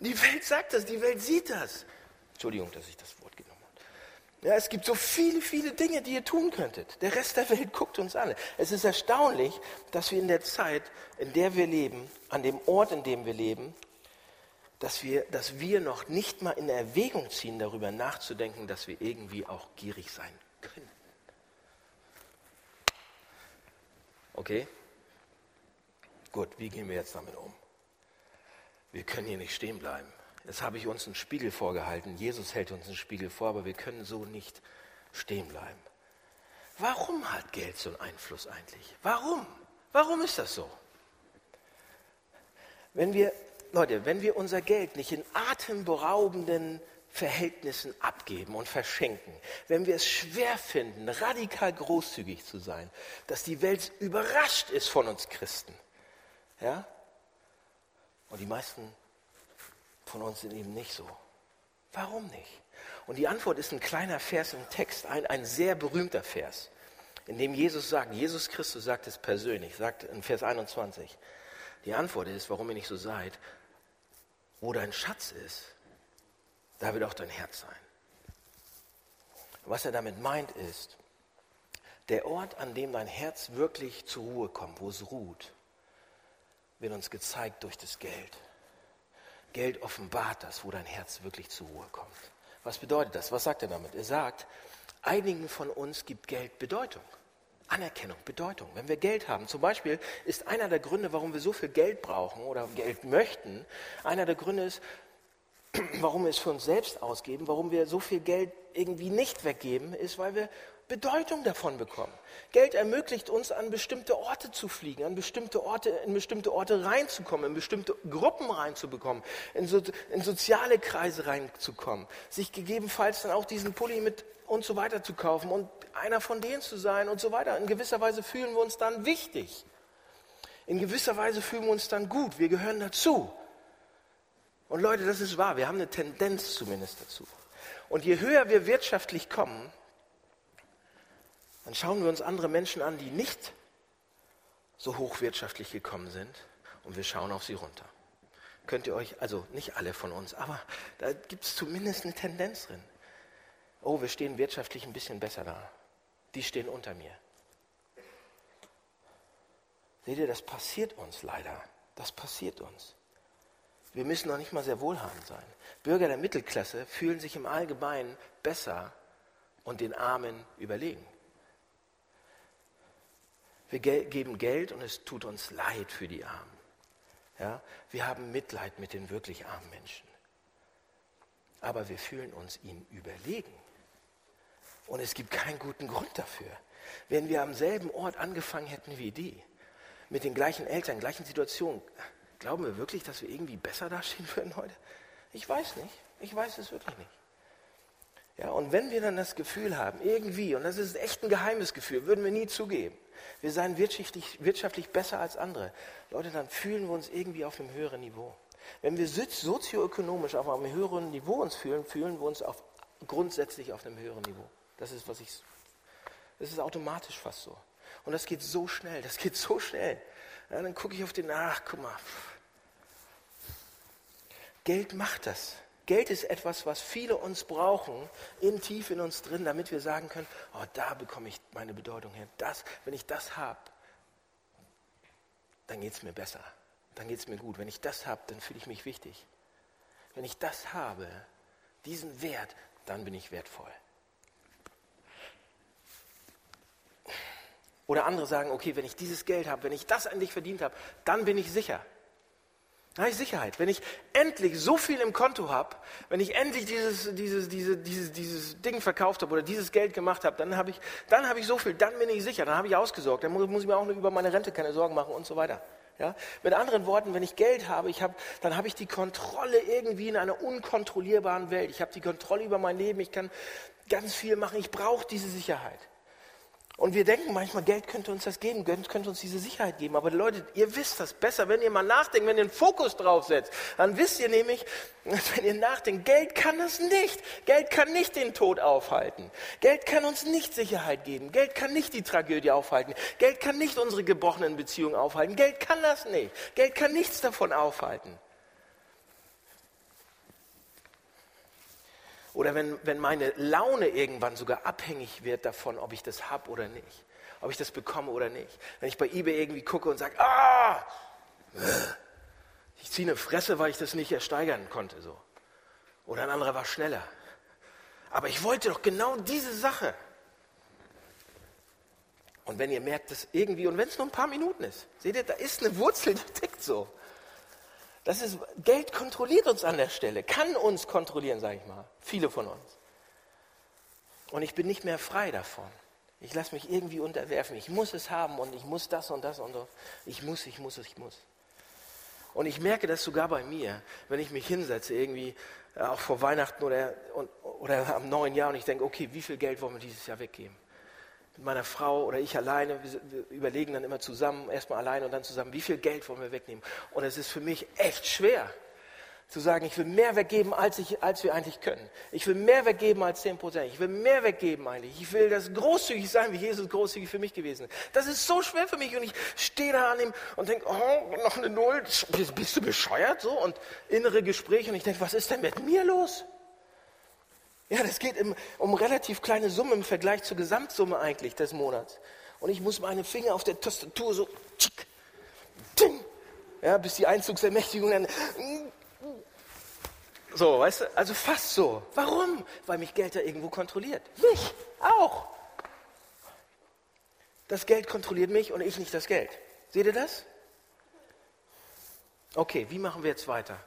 Speaker 2: Die Welt sagt das, die Welt sieht das. Entschuldigung, dass ich das habe. Ja, es gibt so viele, viele Dinge, die ihr tun könntet. Der Rest der Welt guckt uns an. Es ist erstaunlich, dass wir in der Zeit, in der wir leben, an dem Ort, in dem wir leben, dass wir, dass wir noch nicht mal in Erwägung ziehen, darüber nachzudenken, dass wir irgendwie auch gierig sein können. Okay? Gut, wie gehen wir jetzt damit um? Wir können hier nicht stehen bleiben. Jetzt habe ich uns einen Spiegel vorgehalten. Jesus hält uns einen Spiegel vor, aber wir können so nicht stehen bleiben. Warum hat Geld so einen Einfluss eigentlich? Warum? Warum ist das so? Wenn wir, Leute, wenn wir unser Geld nicht in atemberaubenden Verhältnissen abgeben und verschenken, wenn wir es schwer finden, radikal großzügig zu sein, dass die Welt überrascht ist von uns Christen. Ja? Und die meisten von uns sind eben nicht so. Warum nicht? Und die Antwort ist ein kleiner Vers im Text, ein, ein sehr berühmter Vers, in dem Jesus sagt, Jesus Christus sagt es persönlich, sagt in Vers 21, die Antwort ist, warum ihr nicht so seid, wo dein Schatz ist, da wird auch dein Herz sein. Was er damit meint ist, der Ort, an dem dein Herz wirklich zur Ruhe kommt, wo es ruht, wird uns gezeigt durch das Geld. Geld offenbart das, wo dein Herz wirklich zur Ruhe kommt. Was bedeutet das? Was sagt er damit? Er sagt, einigen von uns gibt Geld Bedeutung. Anerkennung, Bedeutung. Wenn wir Geld haben, zum Beispiel ist einer der Gründe, warum wir so viel Geld brauchen oder Geld möchten, einer der Gründe ist, warum wir es für uns selbst ausgeben, warum wir so viel Geld irgendwie nicht weggeben, ist, weil wir Bedeutung davon bekommen. Geld ermöglicht uns, an bestimmte Orte zu fliegen, an bestimmte Orte, in bestimmte Orte reinzukommen, in bestimmte Gruppen reinzubekommen, in, so, in soziale Kreise reinzukommen, sich gegebenenfalls dann auch diesen Pulli mit und so weiter zu kaufen und einer von denen zu sein und so weiter. In gewisser Weise fühlen wir uns dann wichtig. In gewisser Weise fühlen wir uns dann gut. Wir gehören dazu. Und Leute, das ist wahr, wir haben eine Tendenz zumindest dazu. Und je höher wir wirtschaftlich kommen, dann schauen wir uns andere Menschen an, die nicht so hochwirtschaftlich gekommen sind und wir schauen auf sie runter. Könnt ihr euch, also nicht alle von uns, aber da gibt es zumindest eine Tendenz drin. Oh, wir stehen wirtschaftlich ein bisschen besser da. Die stehen unter mir. Seht ihr, das passiert uns leider. Das passiert uns. Wir müssen noch nicht mal sehr wohlhabend sein. Bürger der Mittelklasse fühlen sich im Allgemeinen besser und den Armen überlegen. Wir geben Geld und es tut uns leid für die Armen. Ja? Wir haben Mitleid mit den wirklich armen Menschen. Aber wir fühlen uns ihnen überlegen. Und es gibt keinen guten Grund dafür. Wenn wir am selben Ort angefangen hätten wie die, mit den gleichen Eltern, gleichen Situationen, Glauben wir wirklich, dass wir irgendwie besser dastehen würden heute? Ich weiß nicht. Ich weiß es wirklich nicht. Ja, und wenn wir dann das Gefühl haben, irgendwie, und das ist echt ein geheimes Gefühl, würden wir nie zugeben, wir seien wirtschaftlich, wirtschaftlich besser als andere, Leute, dann fühlen wir uns irgendwie auf einem höheren Niveau. Wenn wir sozioökonomisch auf einem höheren Niveau uns fühlen, fühlen wir uns auf, grundsätzlich auf einem höheren Niveau. Das ist, was ich, das ist automatisch fast so. Und das geht so schnell, das geht so schnell. Ja, dann gucke ich auf den, ach, guck mal. Geld macht das. Geld ist etwas, was viele uns brauchen, in tief in uns drin, damit wir sagen können, oh, da bekomme ich meine Bedeutung her. Das, wenn ich das habe, dann geht es mir besser. Dann geht es mir gut. Wenn ich das habe, dann fühle ich mich wichtig. Wenn ich das habe, diesen Wert, dann bin ich wertvoll. Oder andere sagen, okay, wenn ich dieses Geld habe, wenn ich das endlich verdient habe, dann bin ich sicher. Da habe ich Sicherheit. Wenn ich endlich so viel im Konto habe, wenn ich endlich dieses, dieses, diese, dieses, dieses Ding verkauft habe oder dieses Geld gemacht habe, dann habe ich, dann habe ich so viel, dann bin ich sicher, dann habe ich ausgesorgt, dann muss, muss ich mir auch über meine Rente keine Sorgen machen und so weiter. Ja? Mit anderen Worten, wenn ich Geld habe, ich hab, dann habe ich die Kontrolle irgendwie in einer unkontrollierbaren Welt. Ich habe die Kontrolle über mein Leben, ich kann ganz viel machen, ich brauche diese Sicherheit. Und wir denken manchmal, Geld könnte uns das geben, Geld könnte uns diese Sicherheit geben. Aber Leute, ihr wisst das besser, wenn ihr mal nachdenkt, wenn ihr einen Fokus drauf setzt. Dann wisst ihr nämlich, wenn ihr nachdenkt, Geld kann das nicht. Geld kann nicht den Tod aufhalten. Geld kann uns nicht Sicherheit geben. Geld kann nicht die Tragödie aufhalten. Geld kann nicht unsere gebrochenen Beziehungen aufhalten. Geld kann das nicht. Geld kann nichts davon aufhalten. Oder wenn, wenn meine Laune irgendwann sogar abhängig wird davon, ob ich das habe oder nicht. Ob ich das bekomme oder nicht. Wenn ich bei eBay irgendwie gucke und sage, ah, ich ziehe eine Fresse, weil ich das nicht ersteigern konnte. So. Oder ein anderer war schneller. Aber ich wollte doch genau diese Sache. Und wenn ihr merkt, dass irgendwie, und wenn es nur ein paar Minuten ist, seht ihr, da ist eine Wurzel, die tickt so. Das ist, Geld kontrolliert uns an der Stelle, kann uns kontrollieren, sage ich mal. Viele von uns. Und ich bin nicht mehr frei davon. Ich lasse mich irgendwie unterwerfen. Ich muss es haben und ich muss das und das und das. Ich muss, ich muss, ich muss. Und ich merke das sogar bei mir, wenn ich mich hinsetze, irgendwie äh, auch vor Weihnachten oder, oder am neuen Jahr und ich denke, okay, wie viel Geld wollen wir dieses Jahr weggeben? Mit meiner Frau oder ich alleine, wir überlegen dann immer zusammen, erstmal alleine und dann zusammen, wie viel Geld wollen wir wegnehmen. Und es ist für mich echt schwer zu sagen, ich will mehr weggeben, als, ich, als wir eigentlich können. Ich will mehr weggeben als 10 Prozent. Ich will mehr weggeben eigentlich. Ich will das großzügig sein, wie Jesus großzügig für mich gewesen ist. Das ist so schwer für mich und ich stehe da an ihm und denke, oh, noch eine Null, bist du bescheuert? So und innere Gespräche und ich denke, was ist denn mit mir los? Ja, das geht im, um relativ kleine Summen im Vergleich zur Gesamtsumme eigentlich des Monats. Und ich muss meine Finger auf der Tastatur so, tschick, ting, ja, bis die Einzugsermächtigung dann, so, weißt du, also fast so. Warum? Weil mich Geld da irgendwo kontrolliert. Mich auch. Das Geld kontrolliert mich und ich nicht das Geld. Seht ihr das? Okay, wie machen wir jetzt weiter?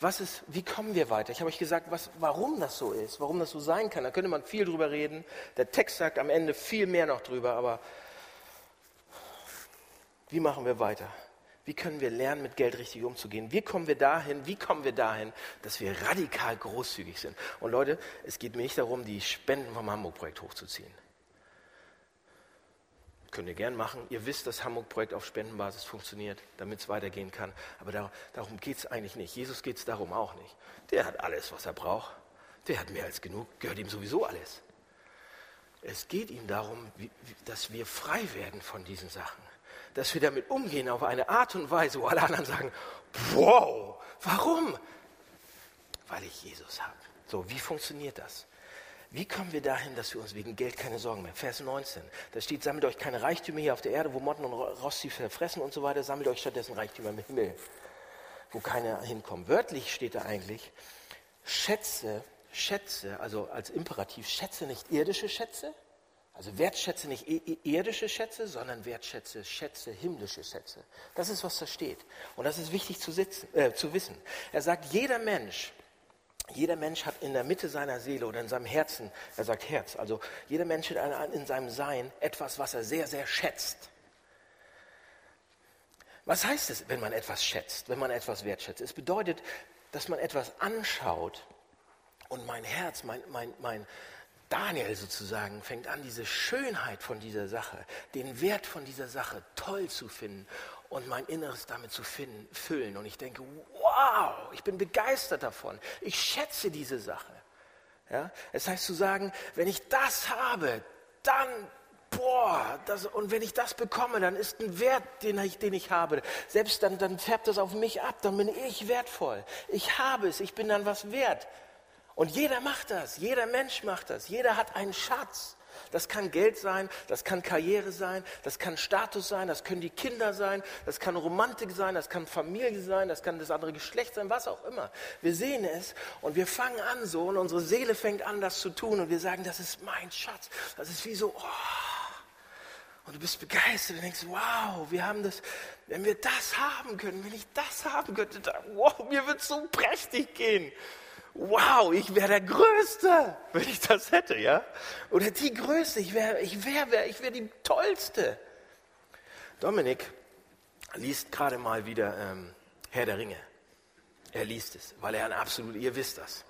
Speaker 2: Was ist, wie kommen wir weiter? Ich habe euch gesagt, was, warum das so ist, warum das so sein kann. Da könnte man viel drüber reden. Der Text sagt am Ende viel mehr noch drüber, aber wie machen wir weiter? Wie können wir lernen, mit Geld richtig umzugehen? Wie kommen wir dahin? Wie kommen wir dahin, dass wir radikal großzügig sind? Und Leute, es geht mir nicht darum, die Spenden vom Hamburg-Projekt hochzuziehen. Könnt ihr gern machen. Ihr wisst, dass Hamburg-Projekt auf Spendenbasis funktioniert, damit es weitergehen kann. Aber da, darum geht es eigentlich nicht. Jesus geht es darum auch nicht. Der hat alles, was er braucht. Der hat mehr als genug, gehört ihm sowieso alles. Es geht ihm darum, wie, dass wir frei werden von diesen Sachen. Dass wir damit umgehen auf eine Art und Weise, wo alle anderen sagen, wow, warum? Weil ich Jesus habe. So, wie funktioniert das? Wie kommen wir dahin, dass wir uns wegen Geld keine Sorgen mehr? Vers 19. Da steht, sammelt euch keine Reichtümer hier auf der Erde, wo Motten und Rost sie verfressen und so weiter. Sammelt euch stattdessen Reichtümer im Himmel, wo keiner hinkommt. Wörtlich steht da eigentlich, Schätze, Schätze, also als Imperativ, schätze nicht irdische Schätze, also wertschätze nicht irdische Schätze, sondern wertschätze, schätze himmlische Schätze. Das ist, was da steht. Und das ist wichtig zu, sitzen, äh, zu wissen. Er sagt, jeder Mensch jeder Mensch hat in der Mitte seiner Seele oder in seinem Herzen, er sagt Herz, also jeder Mensch hat in seinem Sein etwas, was er sehr, sehr schätzt. Was heißt es, wenn man etwas schätzt, wenn man etwas wertschätzt? Es bedeutet, dass man etwas anschaut und mein Herz, mein, mein, mein Daniel sozusagen fängt an, diese Schönheit von dieser Sache, den Wert von dieser Sache toll zu finden und mein Inneres damit zu finden, füllen. Und ich denke, wow, ich bin begeistert davon. Ich schätze diese Sache. Ja? Es heißt zu sagen, wenn ich das habe, dann boah, das, und wenn ich das bekomme, dann ist ein Wert, den ich, den ich habe. Selbst dann, dann färbt das auf mich ab, dann bin ich wertvoll. Ich habe es, ich bin dann was wert. Und jeder macht das, jeder Mensch macht das, jeder hat einen Schatz. Das kann Geld sein, das kann Karriere sein, das kann Status sein, das können die Kinder sein, das kann Romantik sein, das kann Familie sein, das kann das andere Geschlecht sein, was auch immer. Wir sehen es und wir fangen an so und unsere Seele fängt an, das zu tun und wir sagen, das ist mein Schatz. Das ist wie so, oh. Und du bist begeistert und denkst, wow, wir haben das, wenn wir das haben können, wenn ich das haben könnte, dann, wow, mir wird so prächtig gehen wow, ich wäre der Größte, wenn ich das hätte, ja? Oder die Größte, ich wäre ich wär, wär, ich wär die Tollste. Dominik liest gerade mal wieder ähm, Herr der Ringe. Er liest es, weil er ein absolut, ihr wisst das.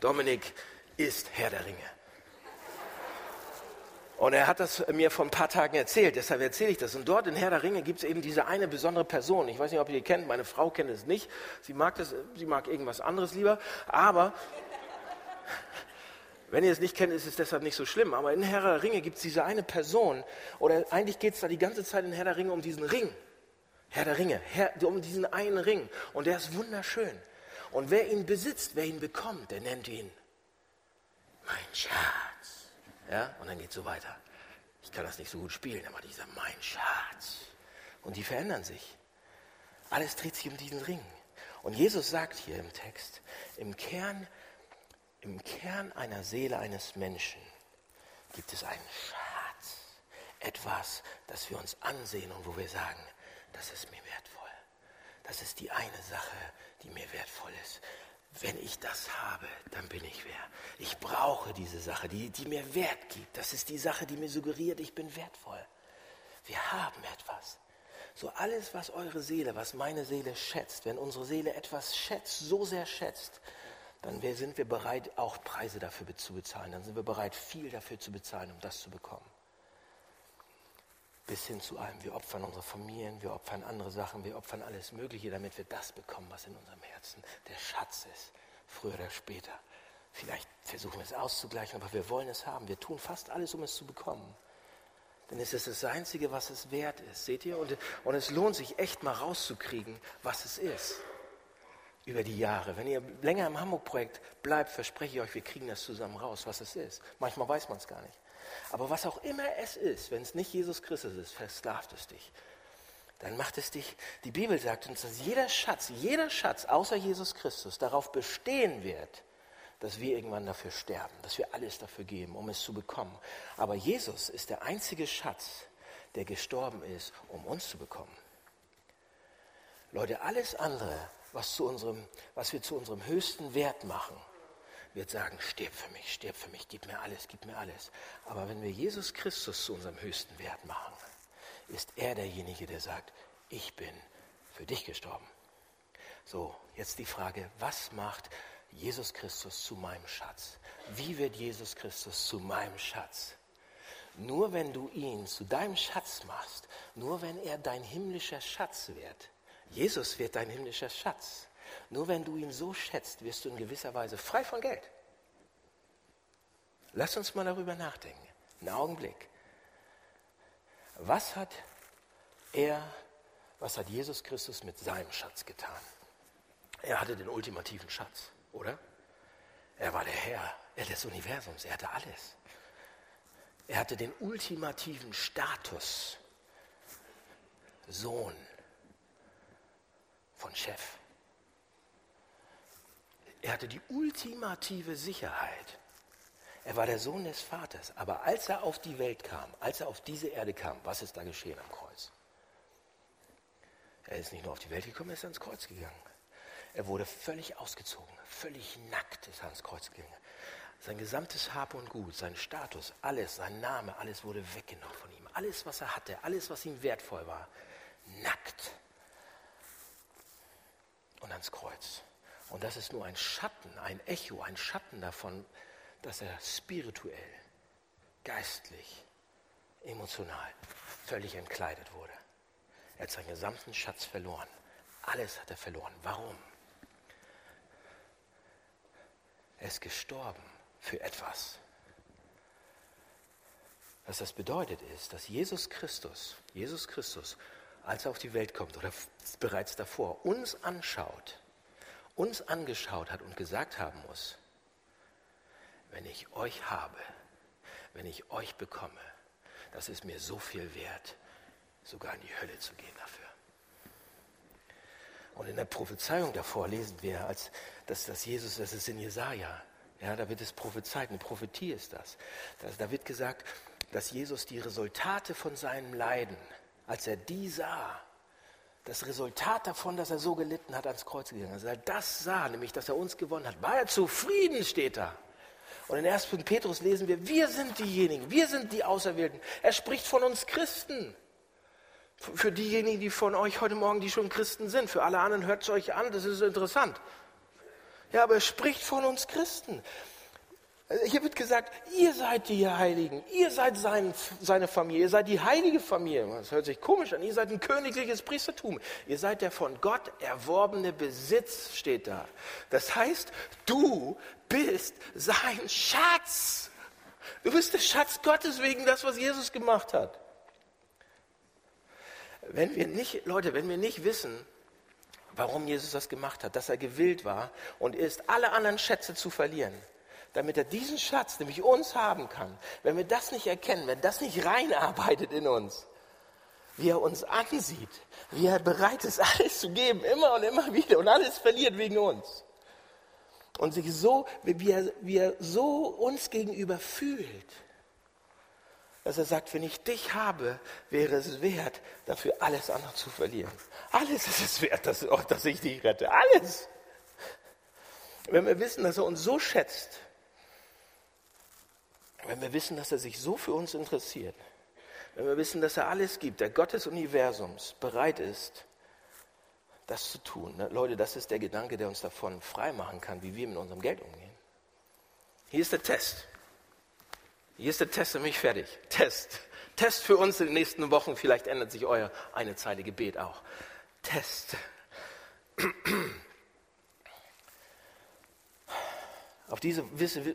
Speaker 2: Dominik ist Herr der Ringe. Und er hat das mir vor ein paar Tagen erzählt, deshalb erzähle ich das. Und dort in Herr der Ringe gibt es eben diese eine besondere Person. Ich weiß nicht, ob ihr die kennt, meine Frau kennt es nicht. Sie mag, das, sie mag irgendwas anderes lieber. Aber wenn ihr es nicht kennt, ist es deshalb nicht so schlimm. Aber in Herr der Ringe gibt es diese eine Person. Oder eigentlich geht es da die ganze Zeit in Herr der Ringe um diesen Ring. Herr der Ringe, Herr, um diesen einen Ring. Und der ist wunderschön. Und wer ihn besitzt, wer ihn bekommt, der nennt ihn mein Schatz. Ja? Und dann geht es so weiter. Ich kann das nicht so gut spielen, aber dieser mein Schatz. Und die verändern sich. Alles dreht sich um diesen Ring. Und Jesus sagt hier im Text, im Kern, im Kern einer Seele eines Menschen gibt es einen Schatz. Etwas, das wir uns ansehen und wo wir sagen, das ist mir wertvoll. Das ist die eine Sache, die mir wertvoll ist wenn ich das habe, dann bin ich wer. Ich brauche diese Sache, die, die mir Wert gibt. Das ist die Sache, die mir suggeriert, ich bin wertvoll. Wir haben etwas. So alles, was eure Seele, was meine Seele schätzt, wenn unsere Seele etwas schätzt, so sehr schätzt, dann sind wir bereit, auch Preise dafür zu bezahlen. Dann sind wir bereit, viel dafür zu bezahlen, um das zu bekommen bis hin zu allem. Wir opfern unsere Familien, wir opfern andere Sachen, wir opfern alles Mögliche, damit wir das bekommen, was in unserem Herzen der Schatz ist, früher oder später. Vielleicht versuchen wir es auszugleichen, aber wir wollen es haben. Wir tun fast alles, um es zu bekommen. Denn es ist das Einzige, was es wert ist. Seht ihr? Und, und es lohnt sich echt mal rauszukriegen, was es ist. Über die Jahre. Wenn ihr länger im Hamburg-Projekt bleibt, verspreche ich euch, wir kriegen das zusammen raus, was es ist. Manchmal weiß man es gar nicht. Aber was auch immer es ist, wenn es nicht Jesus Christus ist, versklavt es dich. Dann macht es dich, die Bibel sagt uns, dass jeder Schatz, jeder Schatz außer Jesus Christus darauf bestehen wird, dass wir irgendwann dafür sterben, dass wir alles dafür geben, um es zu bekommen. Aber Jesus ist der einzige Schatz, der gestorben ist, um uns zu bekommen. Leute, alles andere, was, zu unserem, was wir zu unserem höchsten Wert machen, wird sagen, stirb für mich, stirb für mich, gib mir alles, gib mir alles. Aber wenn wir Jesus Christus zu unserem höchsten Wert machen, ist er derjenige, der sagt, ich bin für dich gestorben. So, jetzt die Frage, was macht Jesus Christus zu meinem Schatz? Wie wird Jesus Christus zu meinem Schatz? Nur wenn du ihn zu deinem Schatz machst, nur wenn er dein himmlischer Schatz wird, Jesus wird dein himmlischer Schatz. Nur wenn du ihn so schätzt, wirst du in gewisser Weise frei von Geld. Lass uns mal darüber nachdenken. Einen Augenblick. Was hat er, was hat Jesus Christus mit seinem Schatz getan? Er hatte den ultimativen Schatz, oder? Er war der Herr des Universums, er hatte alles. Er hatte den ultimativen Status, Sohn von Chef. Er hatte die ultimative Sicherheit. Er war der Sohn des Vaters. Aber als er auf die Welt kam, als er auf diese Erde kam, was ist da geschehen am Kreuz? Er ist nicht nur auf die Welt gekommen, er ist ans Kreuz gegangen. Er wurde völlig ausgezogen, völlig nackt ist er ans Kreuz gegangen. Sein gesamtes Hab und Gut, sein Status, alles, sein Name, alles wurde weggenommen von ihm. Alles, was er hatte, alles, was ihm wertvoll war, nackt. Und ans Kreuz. Und das ist nur ein Schatten, ein Echo, ein Schatten davon, dass er spirituell, geistlich, emotional völlig entkleidet wurde. Er hat seinen gesamten Schatz verloren. Alles hat er verloren. Warum? Er ist gestorben für etwas. Was das bedeutet ist, dass Jesus Christus, Jesus Christus, als er auf die Welt kommt oder bereits davor, uns anschaut, uns angeschaut hat und gesagt haben muss, wenn ich euch habe, wenn ich euch bekomme, das ist mir so viel wert, sogar in die Hölle zu gehen dafür. Und in der Prophezeiung davor lesen wir, als dass, dass Jesus, das ist in Jesaja, ja, da wird es prophezeit, eine Prophetie ist das. Da wird gesagt, dass Jesus die Resultate von seinem Leiden, als er die sah, das Resultat davon, dass er so gelitten hat, ans Kreuz gegangen ist, als er das sah, nämlich, dass er uns gewonnen hat, war er zufrieden, steht da. Und in 1. Petrus lesen wir, wir sind diejenigen, wir sind die Auserwählten. Er spricht von uns Christen. Für diejenigen, die von euch heute Morgen, die schon Christen sind, für alle anderen hört es euch an, das ist interessant. Ja, aber er spricht von uns Christen. Hier wird gesagt, ihr seid die Heiligen, ihr seid sein, seine Familie, ihr seid die heilige Familie. Das hört sich komisch an, ihr seid ein königliches Priestertum. Ihr seid der von Gott erworbene Besitz, steht da. Das heißt, du bist sein Schatz. Du bist der Schatz Gottes wegen das, was Jesus gemacht hat. Wenn wir nicht, Leute, wenn wir nicht wissen, warum Jesus das gemacht hat, dass er gewillt war und ist, alle anderen Schätze zu verlieren, damit er diesen Schatz, nämlich uns, haben kann. Wenn wir das nicht erkennen, wenn das nicht reinarbeitet in uns, wie er uns ansieht, wie er bereit ist, alles zu geben, immer und immer wieder und alles verliert wegen uns. Und sich so, wie er, wie er so uns gegenüber fühlt, dass er sagt, wenn ich dich habe, wäre es wert, dafür alles andere zu verlieren. Alles ist es wert, dass, dass ich dich rette. Alles. Wenn wir wissen, dass er uns so schätzt, wenn wir wissen, dass er sich so für uns interessiert, wenn wir wissen, dass er alles gibt, der Gott des Universums bereit ist, das zu tun. Ne? Leute, das ist der Gedanke, der uns davon freimachen kann, wie wir mit unserem Geld umgehen. Hier ist der Test. Hier ist der Test für mich fertig. Test. Test für uns in den nächsten Wochen. Vielleicht ändert sich euer eine Zeile Gebet auch. Test. Auf diese Wisse,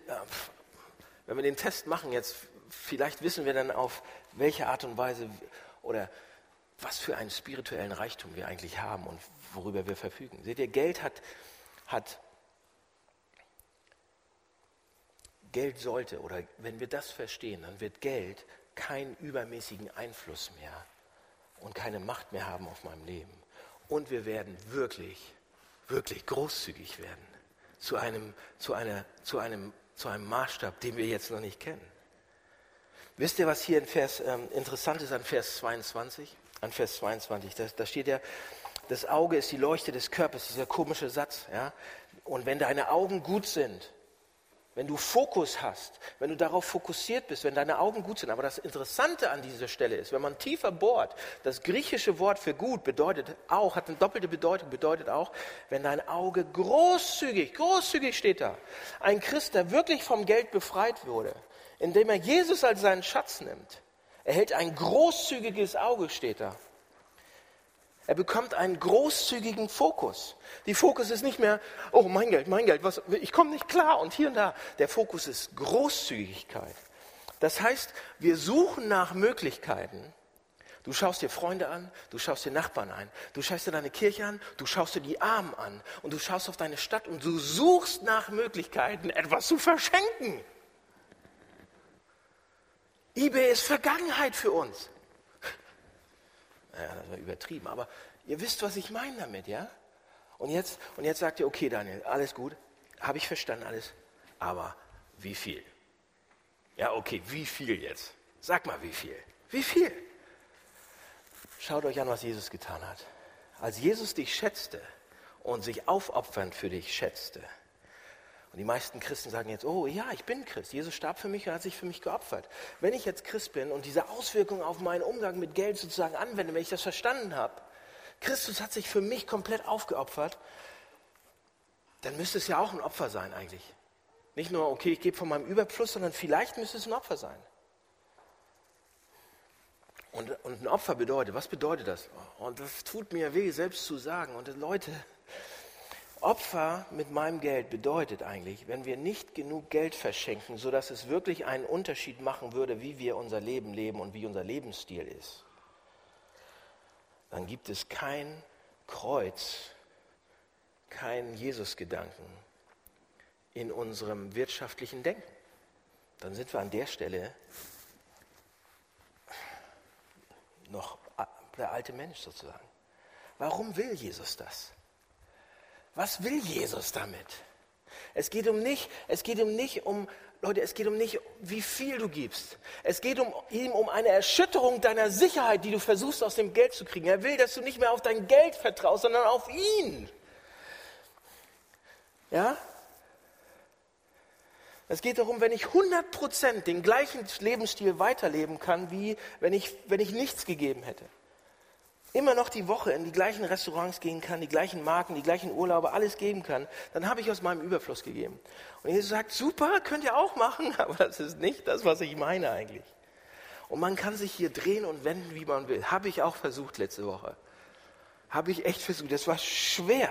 Speaker 2: wenn wir den Test machen jetzt, vielleicht wissen wir dann auf welche Art und Weise oder was für einen spirituellen Reichtum wir eigentlich haben und worüber wir verfügen. Seht ihr, Geld hat, hat Geld sollte, oder wenn wir das verstehen, dann wird Geld keinen übermäßigen Einfluss mehr und keine Macht mehr haben auf meinem Leben. Und wir werden wirklich, wirklich großzügig werden. Zu einem, zu einer, zu einem zu einem Maßstab, den wir jetzt noch nicht kennen. Wisst ihr, was hier in Vers, ähm, interessant ist an Vers 22? An Vers 22, da, da steht ja, das Auge ist die Leuchte des Körpers, dieser komische Satz. Ja? Und wenn deine Augen gut sind, wenn du Fokus hast, wenn du darauf fokussiert bist, wenn deine Augen gut sind. Aber das Interessante an dieser Stelle ist, wenn man tiefer bohrt, das griechische Wort für gut bedeutet auch, hat eine doppelte Bedeutung, bedeutet auch, wenn dein Auge großzügig, großzügig steht da. Ein Christ, der wirklich vom Geld befreit wurde, indem er Jesus als seinen Schatz nimmt, erhält ein großzügiges Auge, steht da. Er bekommt einen großzügigen Fokus. Die Fokus ist nicht mehr, oh mein Geld, mein Geld, was, ich komme nicht klar und hier und da. Der Fokus ist Großzügigkeit. Das heißt, wir suchen nach Möglichkeiten. Du schaust dir Freunde an, du schaust dir Nachbarn an, du schaust dir deine Kirche an, du schaust dir die Armen an und du schaust auf deine Stadt und du suchst nach Möglichkeiten, etwas zu verschenken. eBay ist Vergangenheit für uns. Naja, das war übertrieben, aber ihr wisst, was ich meine damit, ja? Und jetzt, und jetzt sagt ihr, okay, Daniel, alles gut, habe ich verstanden alles, aber wie viel? Ja, okay, wie viel jetzt? Sag mal, wie viel? Wie viel? Schaut euch an, was Jesus getan hat. Als Jesus dich schätzte und sich aufopfernd für dich schätzte, und die meisten Christen sagen jetzt, oh ja, ich bin Christ. Jesus starb für mich und hat sich für mich geopfert. Wenn ich jetzt Christ bin und diese Auswirkungen auf meinen Umgang mit Geld sozusagen anwende, wenn ich das verstanden habe, Christus hat sich für mich komplett aufgeopfert, dann müsste es ja auch ein Opfer sein eigentlich. Nicht nur, okay, ich gebe von meinem Überfluss, sondern vielleicht müsste es ein Opfer sein. Und, und ein Opfer bedeutet, was bedeutet das? Und das tut mir weh, selbst zu sagen. Und Leute, Opfer mit meinem Geld bedeutet eigentlich, wenn wir nicht genug Geld verschenken, sodass es wirklich einen Unterschied machen würde, wie wir unser Leben leben und wie unser Lebensstil ist, dann gibt es kein Kreuz, kein Jesusgedanken in unserem wirtschaftlichen Denken. Dann sind wir an der Stelle noch der alte Mensch sozusagen. Warum will Jesus das? Was will Jesus damit? Es geht um nicht, es geht um nicht um, Leute, es geht um nicht, wie viel du gibst. Es geht um ihm um eine Erschütterung deiner Sicherheit, die du versuchst aus dem Geld zu kriegen. Er will, dass du nicht mehr auf dein Geld vertraust, sondern auf ihn. Ja? Es geht darum, wenn ich 100% den gleichen Lebensstil weiterleben kann, wie wenn ich, wenn ich nichts gegeben hätte immer noch die Woche in die gleichen Restaurants gehen kann, die gleichen Marken, die gleichen Urlaube, alles geben kann, dann habe ich aus meinem Überfluss gegeben. Und Jesus sagt, super, könnt ihr auch machen, aber das ist nicht das, was ich meine eigentlich. Und man kann sich hier drehen und wenden, wie man will. Habe ich auch versucht letzte Woche. Habe ich echt versucht. Das war schwer.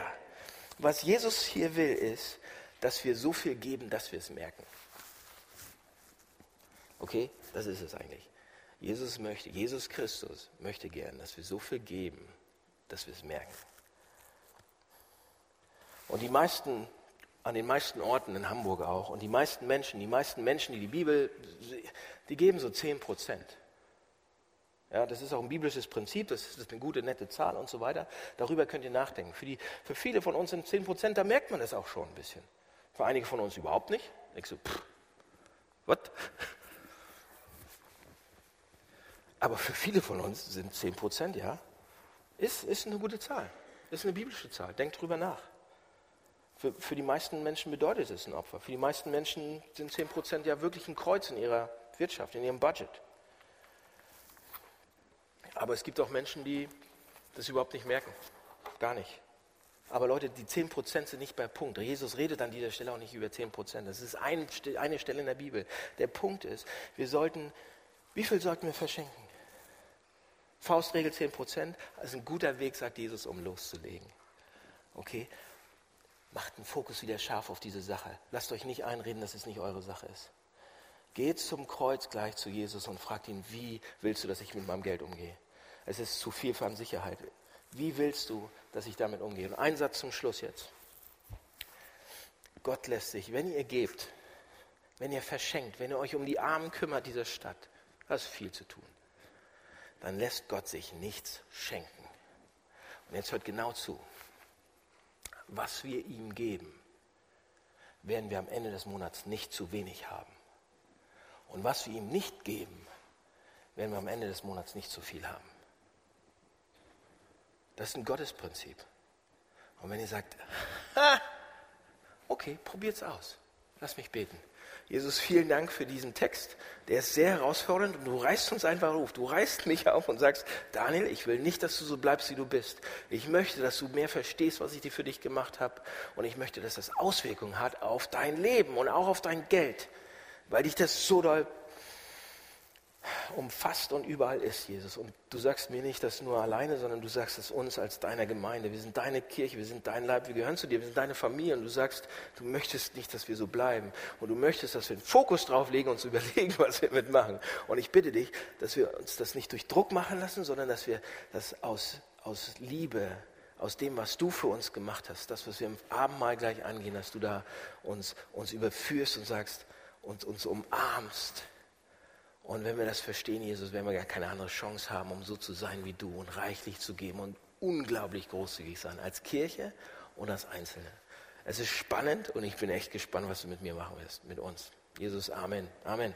Speaker 2: Was Jesus hier will, ist, dass wir so viel geben, dass wir es merken. Okay, das ist es eigentlich. Jesus möchte, Jesus Christus möchte gern, dass wir so viel geben, dass wir es merken. Und die meisten, an den meisten Orten in Hamburg auch, und die meisten Menschen, die meisten Menschen, die die Bibel, die geben so 10 Prozent. Ja, das ist auch ein biblisches Prinzip, das ist eine gute, nette Zahl und so weiter. Darüber könnt ihr nachdenken. Für, die, für viele von uns sind 10 Prozent, da merkt man das auch schon ein bisschen. Für einige von uns überhaupt nicht. Ich so, pff, was? Aber für viele von uns sind 10 Prozent, ja, ist, ist eine gute Zahl. Ist eine biblische Zahl. Denkt drüber nach. Für, für die meisten Menschen bedeutet es ein Opfer. Für die meisten Menschen sind 10 Prozent ja wirklich ein Kreuz in ihrer Wirtschaft, in ihrem Budget. Aber es gibt auch Menschen, die das überhaupt nicht merken. Gar nicht. Aber Leute, die 10 Prozent sind nicht bei Punkt. Jesus redet an dieser Stelle auch nicht über 10 Prozent. Das ist ein, eine Stelle in der Bibel. Der Punkt ist, wir sollten, wie viel sollten wir verschenken? Faustregel 10 Prozent, also ein guter Weg, sagt Jesus, um loszulegen. Okay? Macht den Fokus wieder scharf auf diese Sache. Lasst euch nicht einreden, dass es nicht eure Sache ist. Geht zum Kreuz gleich zu Jesus und fragt ihn, wie willst du, dass ich mit meinem Geld umgehe? Es ist zu viel von Sicherheit. Wie willst du, dass ich damit umgehe? Und ein Satz zum Schluss jetzt. Gott lässt sich, wenn ihr gebt, wenn ihr verschenkt, wenn ihr euch um die Armen kümmert dieser Stadt, da ist viel zu tun dann lässt Gott sich nichts schenken. Und jetzt hört genau zu. Was wir ihm geben, werden wir am Ende des Monats nicht zu wenig haben. Und was wir ihm nicht geben, werden wir am Ende des Monats nicht zu viel haben. Das ist ein Gottesprinzip. Und wenn ihr sagt, okay, probiert's aus. Lass mich beten. Jesus, vielen Dank für diesen Text. Der ist sehr herausfordernd und du reißt uns einfach auf. Du reißt mich auf und sagst, Daniel, ich will nicht, dass du so bleibst, wie du bist. Ich möchte, dass du mehr verstehst, was ich dir für dich gemacht habe. Und ich möchte, dass das Auswirkungen hat auf dein Leben und auch auf dein Geld, weil dich das so doll umfasst und überall ist, Jesus. Und du sagst mir nicht das nur alleine, sondern du sagst es uns als deiner Gemeinde. Wir sind deine Kirche, wir sind dein Leib, wir gehören zu dir, wir sind deine Familie. Und du sagst, du möchtest nicht, dass wir so bleiben. Und du möchtest, dass wir den Fokus drauf legen und uns überlegen, was wir mitmachen. Und ich bitte dich, dass wir uns das nicht durch Druck machen lassen, sondern dass wir das aus, aus Liebe, aus dem, was du für uns gemacht hast, das, was wir im Abendmahl gleich angehen, dass du da uns, uns überführst und sagst, und uns umarmst und wenn wir das verstehen, Jesus, werden wir gar keine andere Chance haben, um so zu sein wie du und reichlich zu geben und unglaublich großzügig sein, als Kirche und als Einzelne. Es ist spannend und ich bin echt gespannt, was du mit mir machen wirst, mit uns. Jesus, Amen. Amen.